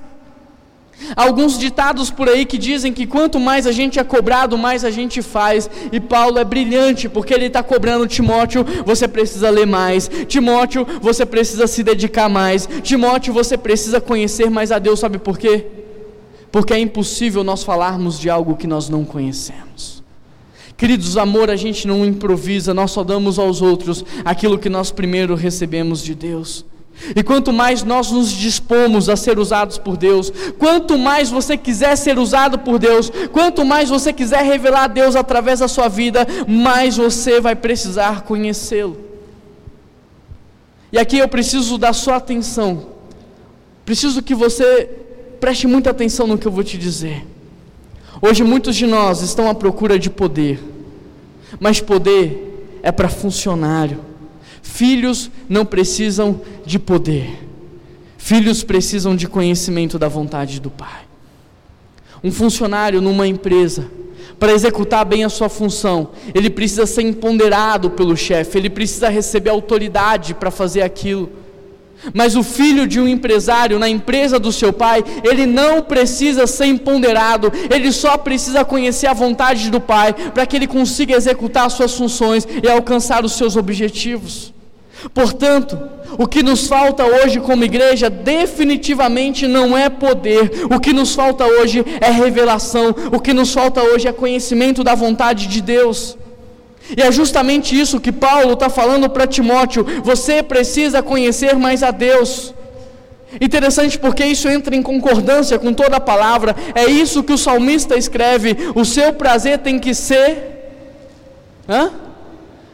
Alguns ditados por aí que dizem que quanto mais a gente é cobrado, mais a gente faz. E Paulo é brilhante porque ele está cobrando Timóteo, você precisa ler mais. Timóteo, você precisa se dedicar mais. Timóteo, você precisa conhecer mais a Deus. Sabe por quê? Porque é impossível nós falarmos de algo que nós não conhecemos. Queridos, amor a gente não improvisa, nós só damos aos outros aquilo que nós primeiro recebemos de Deus. E quanto mais nós nos dispomos a ser usados por Deus, quanto mais você quiser ser usado por Deus, quanto mais você quiser revelar a Deus através da sua vida, mais você vai precisar conhecê-lo. E aqui eu preciso da sua atenção, preciso que você preste muita atenção no que eu vou te dizer. Hoje muitos de nós estão à procura de poder, mas poder é para funcionário. Filhos não precisam de poder, filhos precisam de conhecimento da vontade do Pai. Um funcionário numa empresa, para executar bem a sua função, ele precisa ser empoderado pelo chefe, ele precisa receber autoridade para fazer aquilo. Mas o filho de um empresário na empresa do seu pai, ele não precisa ser empoderado, ele só precisa conhecer a vontade do pai para que ele consiga executar suas funções e alcançar os seus objetivos. Portanto, o que nos falta hoje como igreja definitivamente não é poder, o que nos falta hoje é revelação, o que nos falta hoje é conhecimento da vontade de Deus. E é justamente isso que Paulo está falando para Timóteo: você precisa conhecer mais a Deus. Interessante porque isso entra em concordância com toda a palavra, é isso que o salmista escreve: o seu prazer tem que ser. Hã?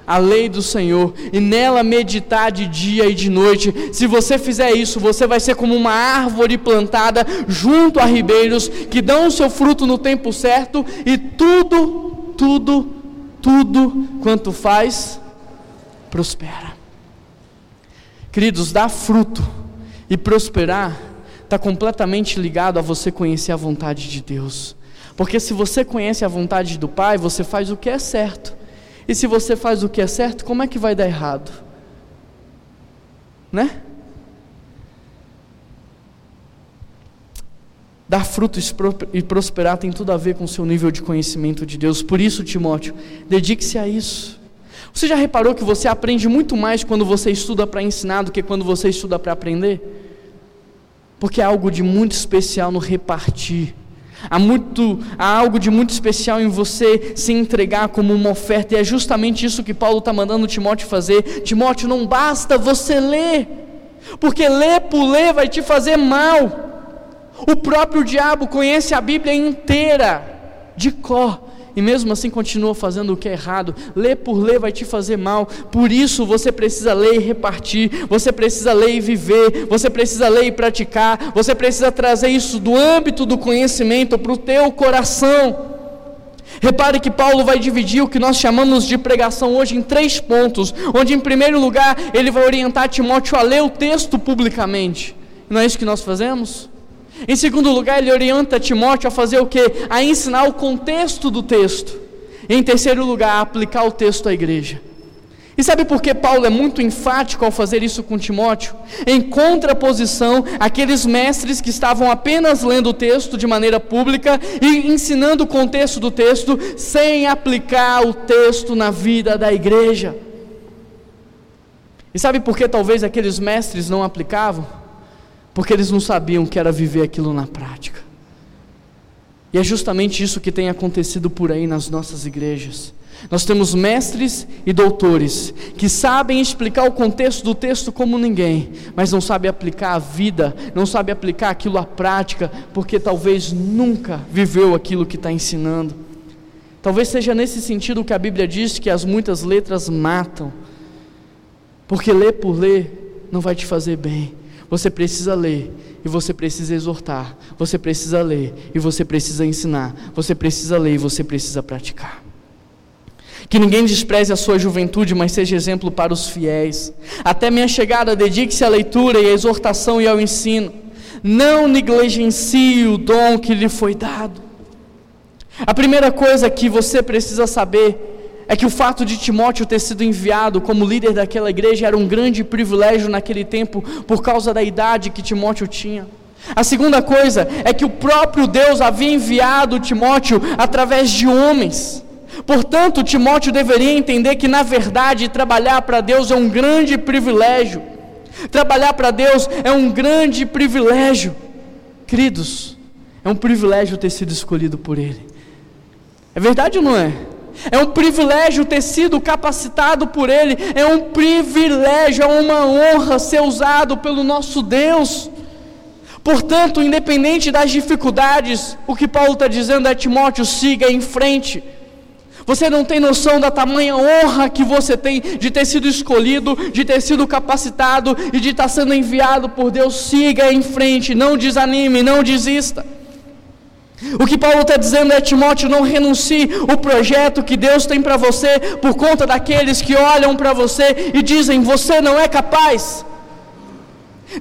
a lei do Senhor e nela meditar de dia e de noite. Se você fizer isso, você vai ser como uma árvore plantada junto a ribeiros que dão o seu fruto no tempo certo e tudo, tudo, tudo quanto faz prospera. Queridos, dar fruto e prosperar está completamente ligado a você conhecer a vontade de Deus. Porque se você conhece a vontade do Pai, você faz o que é certo. E se você faz o que é certo, como é que vai dar errado? Né? Dar fruto e prosperar tem tudo a ver com o seu nível de conhecimento de Deus. Por isso, Timóteo, dedique-se a isso. Você já reparou que você aprende muito mais quando você estuda para ensinar do que quando você estuda para aprender? Porque é algo de muito especial no repartir Há, muito, há algo de muito especial em você se entregar como uma oferta, e é justamente isso que Paulo está mandando Timóteo fazer. Timóteo, não basta você ler, porque ler por ler vai te fazer mal. O próprio diabo conhece a Bíblia inteira, de cor, e mesmo assim continua fazendo o que é errado. Ler por ler vai te fazer mal. Por isso você precisa ler e repartir, você precisa ler e viver, você precisa ler e praticar, você precisa trazer isso do âmbito do conhecimento para o teu coração. Repare que Paulo vai dividir o que nós chamamos de pregação hoje em três pontos, onde em primeiro lugar ele vai orientar Timóteo a ler o texto publicamente. Não é isso que nós fazemos? Em segundo lugar, ele orienta Timóteo a fazer o que? A ensinar o contexto do texto. Em terceiro lugar, a aplicar o texto à igreja. E sabe por que Paulo é muito enfático ao fazer isso com Timóteo? Em contraposição àqueles mestres que estavam apenas lendo o texto de maneira pública e ensinando o contexto do texto sem aplicar o texto na vida da igreja. E sabe por que talvez aqueles mestres não aplicavam? Porque eles não sabiam que era viver aquilo na prática. E é justamente isso que tem acontecido por aí nas nossas igrejas. Nós temos mestres e doutores que sabem explicar o contexto do texto como ninguém, mas não sabem aplicar a vida, não sabem aplicar aquilo à prática, porque talvez nunca viveu aquilo que está ensinando. Talvez seja nesse sentido que a Bíblia diz que as muitas letras matam, porque ler por ler não vai te fazer bem, você precisa ler e você precisa exortar. Você precisa ler e você precisa ensinar. Você precisa ler e você precisa praticar. Que ninguém despreze a sua juventude, mas seja exemplo para os fiéis. Até minha chegada, dedique-se à leitura e à exortação e ao ensino. Não negligencie o dom que lhe foi dado. A primeira coisa que você precisa saber é que o fato de Timóteo ter sido enviado como líder daquela igreja era um grande privilégio naquele tempo, por causa da idade que Timóteo tinha. A segunda coisa é que o próprio Deus havia enviado Timóteo através de homens. Portanto, Timóteo deveria entender que, na verdade, trabalhar para Deus é um grande privilégio. Trabalhar para Deus é um grande privilégio. Queridos, é um privilégio ter sido escolhido por Ele. É verdade ou não é? É um privilégio ter sido capacitado por Ele, é um privilégio, é uma honra ser usado pelo nosso Deus. Portanto, independente das dificuldades, o que Paulo está dizendo é: Timóteo, siga em frente. Você não tem noção da tamanha honra que você tem de ter sido escolhido, de ter sido capacitado e de estar sendo enviado por Deus. Siga em frente, não desanime, não desista. O que Paulo está dizendo é: Timóteo, não renuncie o projeto que Deus tem para você por conta daqueles que olham para você e dizem: você não é capaz.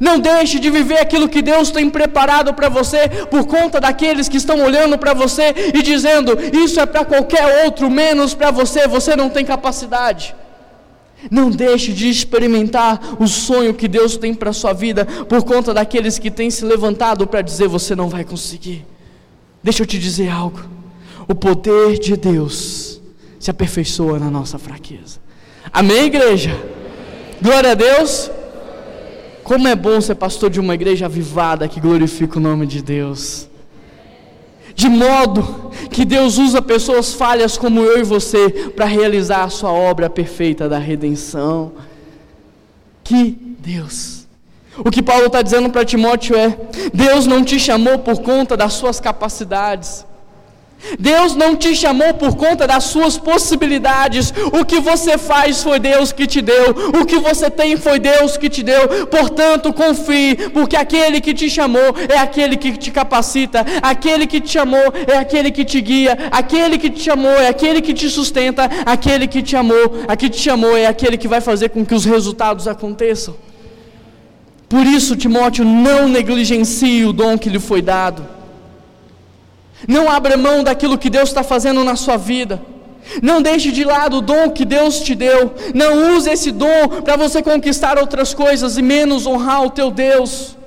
Não deixe de viver aquilo que Deus tem preparado para você por conta daqueles que estão olhando para você e dizendo: Isso é para qualquer outro, menos para você, você não tem capacidade. Não deixe de experimentar o sonho que Deus tem para a sua vida por conta daqueles que têm se levantado para dizer: Você não vai conseguir. Deixa eu te dizer algo. O poder de Deus se aperfeiçoa na nossa fraqueza. Amém, igreja? Glória a Deus. Como é bom ser pastor de uma igreja avivada que glorifica o nome de Deus. De modo que Deus usa pessoas falhas como eu e você para realizar a sua obra perfeita da redenção. Que Deus. O que Paulo está dizendo para Timóteo é: Deus não te chamou por conta das suas capacidades. Deus não te chamou por conta das suas possibilidades. O que você faz foi Deus que te deu. O que você tem foi Deus que te deu. Portanto, confie, porque aquele que te chamou é aquele que te capacita. Aquele que te chamou é aquele que te guia. Aquele que te chamou é aquele que te sustenta. Aquele que te amou, a que te chamou é aquele que vai fazer com que os resultados aconteçam. Por isso, Timóteo, não negligencie o dom que lhe foi dado. Não abra mão daquilo que Deus está fazendo na sua vida. Não deixe de lado o dom que Deus te deu. Não use esse dom para você conquistar outras coisas e menos honrar o teu Deus.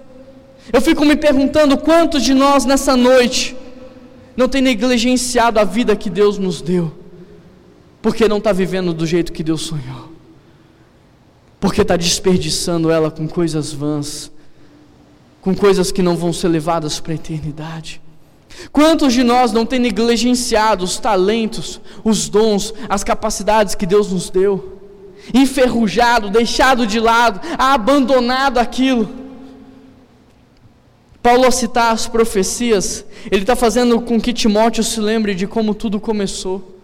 Eu fico me perguntando quantos de nós nessa noite não tem negligenciado a vida que Deus nos deu, porque não está vivendo do jeito que Deus sonhou porque está desperdiçando ela com coisas vãs, com coisas que não vão ser levadas para a eternidade. Quantos de nós não têm negligenciado os talentos, os dons, as capacidades que Deus nos deu? Enferrujado, deixado de lado, abandonado aquilo. Paulo, ao citar as profecias, ele está fazendo com que Timóteo se lembre de como tudo começou.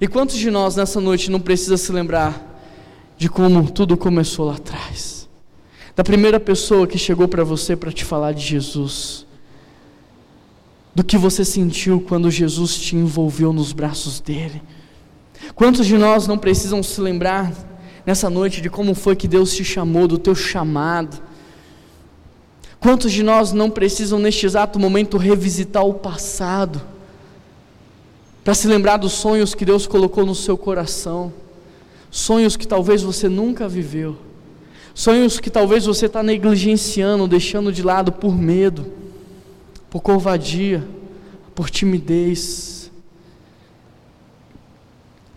E quantos de nós nessa noite não precisa se lembrar de como tudo começou lá atrás? Da primeira pessoa que chegou para você para te falar de Jesus do que você sentiu quando Jesus te envolveu nos braços dele. Quantos de nós não precisam se lembrar nessa noite de como foi que Deus te chamou, do teu chamado? Quantos de nós não precisam neste exato momento revisitar o passado, para se lembrar dos sonhos que Deus colocou no seu coração, sonhos que talvez você nunca viveu, sonhos que talvez você está negligenciando, deixando de lado por medo? por covardia, por timidez.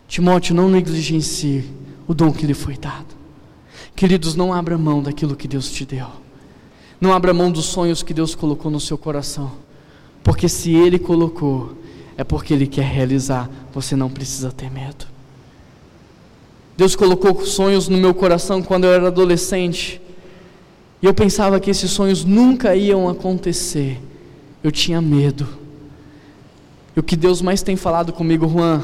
Timóteo, não negligencie o dom que lhe foi dado. Queridos, não abra mão daquilo que Deus te deu. Não abra mão dos sonhos que Deus colocou no seu coração. Porque se Ele colocou, é porque Ele quer realizar. Você não precisa ter medo. Deus colocou sonhos no meu coração quando eu era adolescente. E eu pensava que esses sonhos nunca iam acontecer eu tinha medo. E o que Deus mais tem falado comigo, Juan,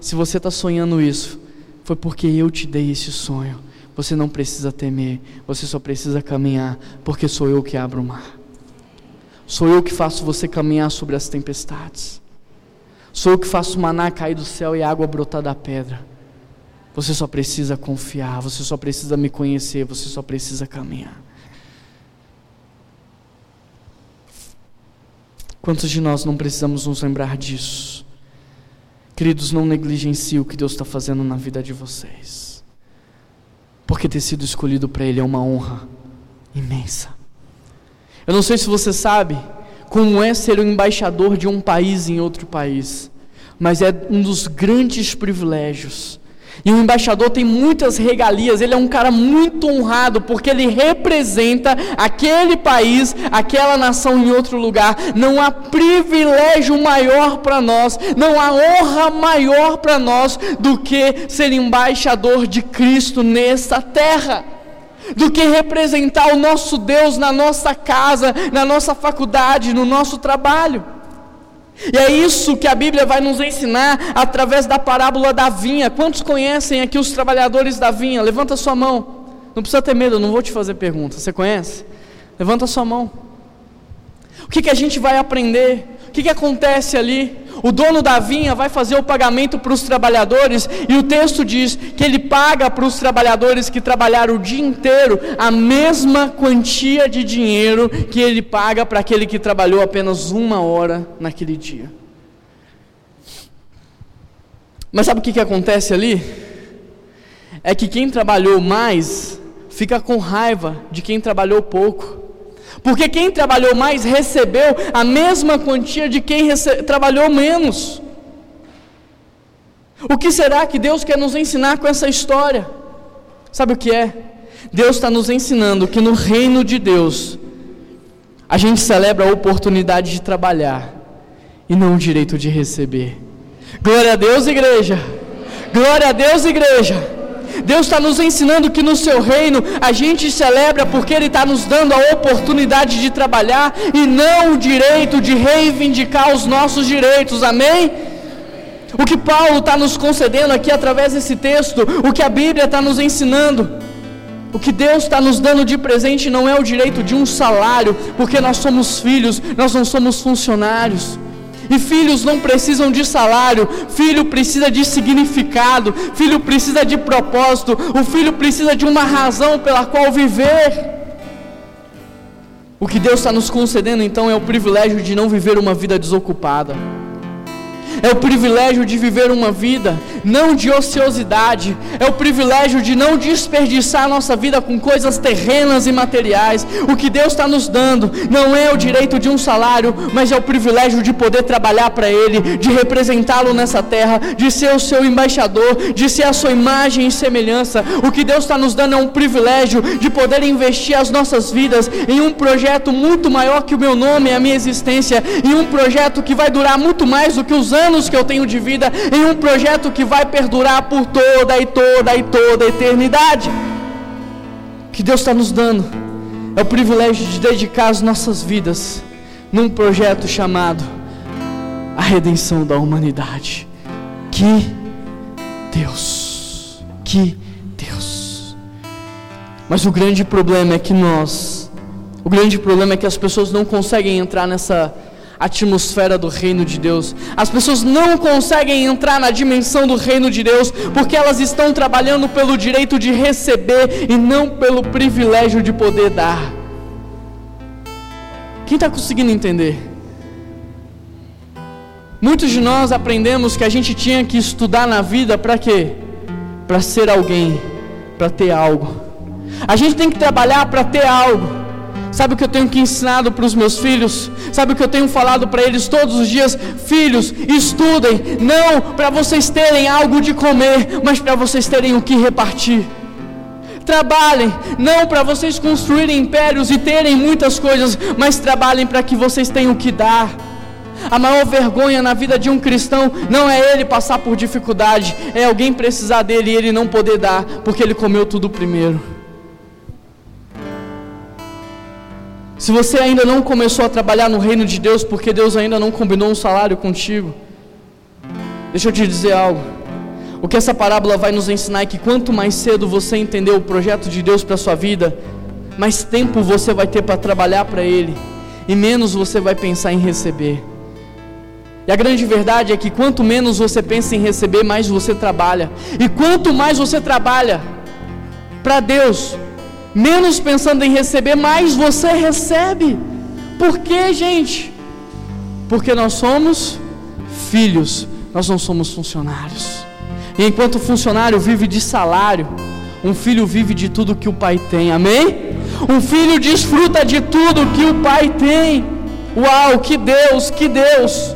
se você está sonhando isso, foi porque eu te dei esse sonho. Você não precisa temer, você só precisa caminhar, porque sou eu que abro o mar. Sou eu que faço você caminhar sobre as tempestades. Sou eu que faço maná cair do céu e água brotar da pedra. Você só precisa confiar, você só precisa me conhecer, você só precisa caminhar. Quantos de nós não precisamos nos lembrar disso? Queridos, não negligencie o que Deus está fazendo na vida de vocês, porque ter sido escolhido para Ele é uma honra imensa. Eu não sei se você sabe como é ser o embaixador de um país em outro país, mas é um dos grandes privilégios e o embaixador tem muitas regalias, ele é um cara muito honrado, porque ele representa aquele país, aquela nação em outro lugar. Não há privilégio maior para nós, não há honra maior para nós do que ser embaixador de Cristo nessa terra. Do que representar o nosso Deus na nossa casa, na nossa faculdade, no nosso trabalho. E é isso que a Bíblia vai nos ensinar através da parábola da vinha. Quantos conhecem aqui os trabalhadores da vinha? Levanta sua mão. Não precisa ter medo, eu não vou te fazer pergunta. Você conhece? Levanta sua mão. O que, que a gente vai aprender? O que, que acontece ali? O dono da vinha vai fazer o pagamento para os trabalhadores, e o texto diz que ele paga para os trabalhadores que trabalharam o dia inteiro a mesma quantia de dinheiro que ele paga para aquele que trabalhou apenas uma hora naquele dia. Mas sabe o que, que acontece ali? É que quem trabalhou mais fica com raiva de quem trabalhou pouco. Porque quem trabalhou mais recebeu a mesma quantia de quem trabalhou menos. O que será que Deus quer nos ensinar com essa história? Sabe o que é? Deus está nos ensinando que no reino de Deus, a gente celebra a oportunidade de trabalhar e não o direito de receber. Glória a Deus, igreja! Glória a Deus, igreja! Deus está nos ensinando que no seu reino a gente celebra porque Ele está nos dando a oportunidade de trabalhar e não o direito de reivindicar os nossos direitos, amém? O que Paulo está nos concedendo aqui através desse texto, o que a Bíblia está nos ensinando, o que Deus está nos dando de presente não é o direito de um salário, porque nós somos filhos, nós não somos funcionários. E filhos não precisam de salário, filho precisa de significado, filho precisa de propósito, o filho precisa de uma razão pela qual viver. O que Deus está nos concedendo então é o privilégio de não viver uma vida desocupada. É o privilégio de viver uma vida não de ociosidade, é o privilégio de não desperdiçar a nossa vida com coisas terrenas e materiais. O que Deus está nos dando não é o direito de um salário, mas é o privilégio de poder trabalhar para Ele, de representá-lo nessa terra, de ser o seu embaixador, de ser a sua imagem e semelhança. O que Deus está nos dando é um privilégio de poder investir as nossas vidas em um projeto muito maior que o meu nome e a minha existência, em um projeto que vai durar muito mais do que os anos que eu tenho de vida, em um projeto que vai perdurar por toda e toda e toda a eternidade. Que Deus está nos dando é o privilégio de dedicar as nossas vidas num projeto chamado a redenção da humanidade. Que Deus, que Deus. Mas o grande problema é que nós, o grande problema é que as pessoas não conseguem entrar nessa atmosfera do reino de Deus. As pessoas não conseguem entrar na dimensão do reino de Deus porque elas estão trabalhando pelo direito de receber e não pelo privilégio de poder dar. Quem está conseguindo entender? Muitos de nós aprendemos que a gente tinha que estudar na vida para quê? Para ser alguém, para ter algo. A gente tem que trabalhar para ter algo. Sabe o que eu tenho que ensinado para os meus filhos? Sabe o que eu tenho falado para eles todos os dias? Filhos, estudem, não para vocês terem algo de comer, mas para vocês terem o que repartir. Trabalhem, não para vocês construírem impérios e terem muitas coisas, mas trabalhem para que vocês tenham o que dar. A maior vergonha na vida de um cristão não é ele passar por dificuldade, é alguém precisar dele e ele não poder dar, porque ele comeu tudo primeiro. Se você ainda não começou a trabalhar no reino de Deus porque Deus ainda não combinou um salário contigo, deixa eu te dizer algo. O que essa parábola vai nos ensinar é que quanto mais cedo você entender o projeto de Deus para sua vida, mais tempo você vai ter para trabalhar para Ele e menos você vai pensar em receber. E a grande verdade é que quanto menos você pensa em receber, mais você trabalha. E quanto mais você trabalha para Deus, menos pensando em receber, mais você recebe. Por quê, gente? Porque nós somos filhos, nós não somos funcionários. E enquanto o funcionário vive de salário, um filho vive de tudo que o pai tem, amém? Um filho desfruta de tudo que o pai tem. Uau, que Deus, que Deus!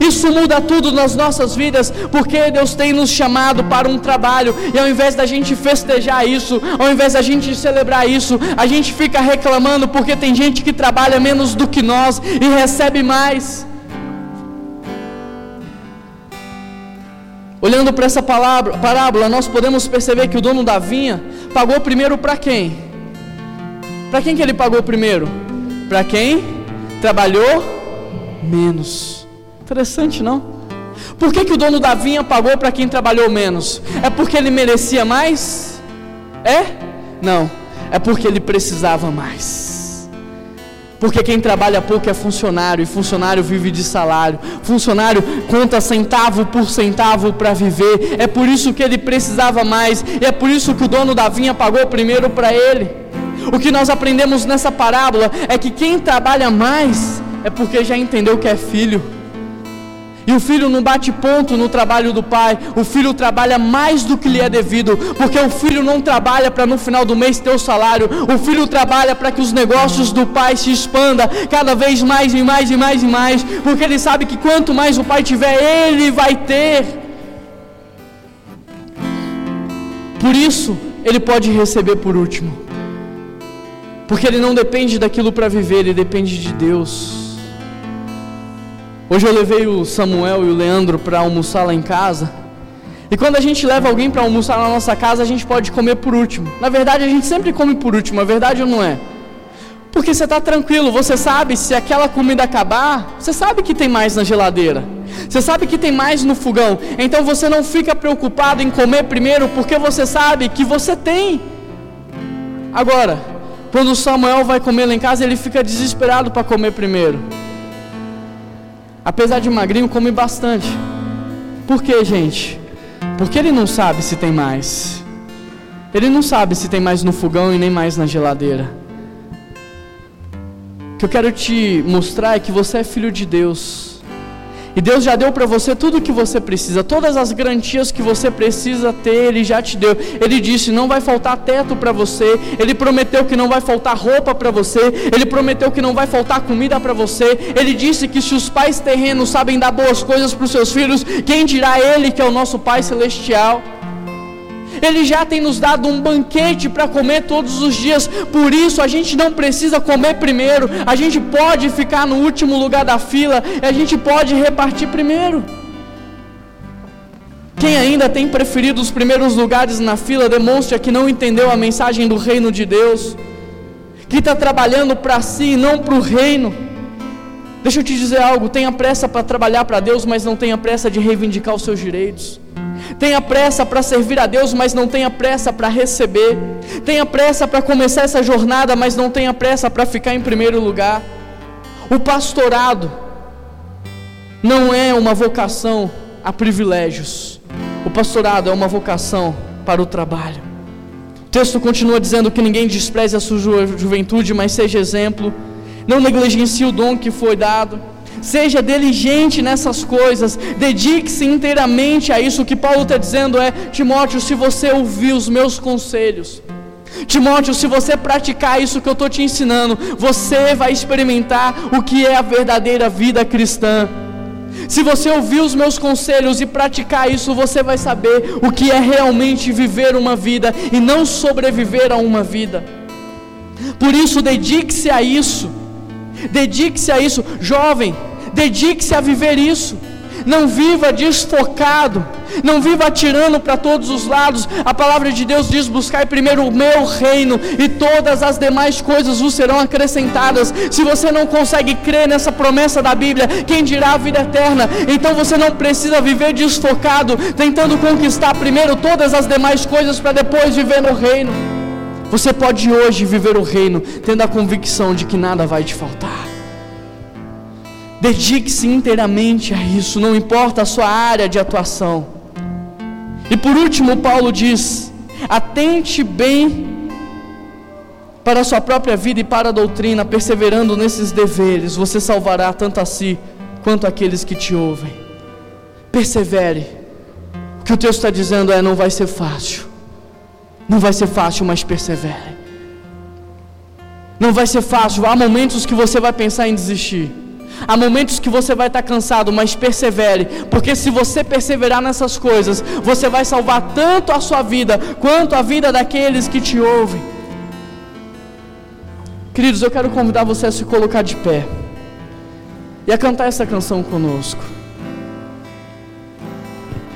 Isso muda tudo nas nossas vidas, porque Deus tem nos chamado para um trabalho, e ao invés da gente festejar isso, ao invés da gente celebrar isso, a gente fica reclamando porque tem gente que trabalha menos do que nós e recebe mais. Olhando para essa palavra, parábola, nós podemos perceber que o dono da vinha pagou primeiro para quem? Para quem que ele pagou primeiro? Para quem trabalhou menos. Interessante, não? Por que, que o dono da vinha pagou para quem trabalhou menos? É porque ele merecia mais? É? Não. É porque ele precisava mais. Porque quem trabalha pouco é funcionário, e funcionário vive de salário. Funcionário conta centavo por centavo para viver. É por isso que ele precisava mais. E é por isso que o dono da vinha pagou primeiro para ele. O que nós aprendemos nessa parábola é que quem trabalha mais é porque já entendeu que é filho. E o filho não bate ponto no trabalho do pai, o filho trabalha mais do que lhe é devido, porque o filho não trabalha para no final do mês ter o salário, o filho trabalha para que os negócios do pai se expanda cada vez mais e mais e mais e mais, porque ele sabe que quanto mais o pai tiver, ele vai ter. Por isso, ele pode receber por último. Porque ele não depende daquilo para viver, ele depende de Deus. Hoje eu levei o Samuel e o Leandro para almoçar lá em casa. E quando a gente leva alguém para almoçar na nossa casa, a gente pode comer por último. Na verdade, a gente sempre come por último, a verdade ou não é? Porque você está tranquilo, você sabe se aquela comida acabar, você sabe que tem mais na geladeira. Você sabe que tem mais no fogão. Então você não fica preocupado em comer primeiro, porque você sabe que você tem. Agora, quando o Samuel vai comer lá em casa, ele fica desesperado para comer primeiro apesar de magrinho, come bastante. Por que, gente? Porque ele não sabe se tem mais. Ele não sabe se tem mais no fogão e nem mais na geladeira. O que eu quero te mostrar é que você é filho de Deus. E Deus já deu para você tudo o que você precisa, todas as garantias que você precisa ter, Ele já te deu. Ele disse: não vai faltar teto para você. Ele prometeu que não vai faltar roupa para você. Ele prometeu que não vai faltar comida para você. Ele disse que se os pais terrenos sabem dar boas coisas para os seus filhos, quem dirá Ele que é o nosso Pai Celestial? Ele já tem nos dado um banquete para comer todos os dias. Por isso a gente não precisa comer primeiro. A gente pode ficar no último lugar da fila. A gente pode repartir primeiro. Quem ainda tem preferido os primeiros lugares na fila, demonstra que não entendeu a mensagem do reino de Deus. Que está trabalhando para si e não para o reino. Deixa eu te dizer algo: tenha pressa para trabalhar para Deus, mas não tenha pressa de reivindicar os seus direitos. Tenha pressa para servir a Deus, mas não tenha pressa para receber. Tenha pressa para começar essa jornada, mas não tenha pressa para ficar em primeiro lugar. O pastorado não é uma vocação a privilégios. O pastorado é uma vocação para o trabalho. O texto continua dizendo que ninguém despreze a sua juventude, mas seja exemplo. Não negligencie o dom que foi dado seja diligente nessas coisas, dedique-se inteiramente a isso. O que Paulo está dizendo é: Timóteo, se você ouvir os meus conselhos, Timóteo, se você praticar isso que eu estou te ensinando, você vai experimentar o que é a verdadeira vida cristã. Se você ouvir os meus conselhos e praticar isso, você vai saber o que é realmente viver uma vida e não sobreviver a uma vida. Por isso, dedique-se a isso. Dedique-se a isso, jovem. Dedique-se a viver isso. Não viva desfocado, não viva atirando para todos os lados. A palavra de Deus diz: buscar primeiro o meu reino, e todas as demais coisas vos serão acrescentadas. Se você não consegue crer nessa promessa da Bíblia, quem dirá a vida eterna? Então você não precisa viver desfocado, tentando conquistar primeiro todas as demais coisas para depois viver no reino. Você pode hoje viver o reino, tendo a convicção de que nada vai te faltar. Dedique-se inteiramente a isso, não importa a sua área de atuação. E por último, Paulo diz: atente bem para a sua própria vida e para a doutrina, perseverando nesses deveres, você salvará tanto a si quanto aqueles que te ouvem. Persevere. O que o texto está dizendo é: não vai ser fácil. Não vai ser fácil, mas persevere. Não vai ser fácil. Há momentos que você vai pensar em desistir. Há momentos que você vai estar cansado, mas persevere, porque se você perseverar nessas coisas, você vai salvar tanto a sua vida quanto a vida daqueles que te ouvem. Queridos, eu quero convidar você a se colocar de pé e a cantar essa canção conosco.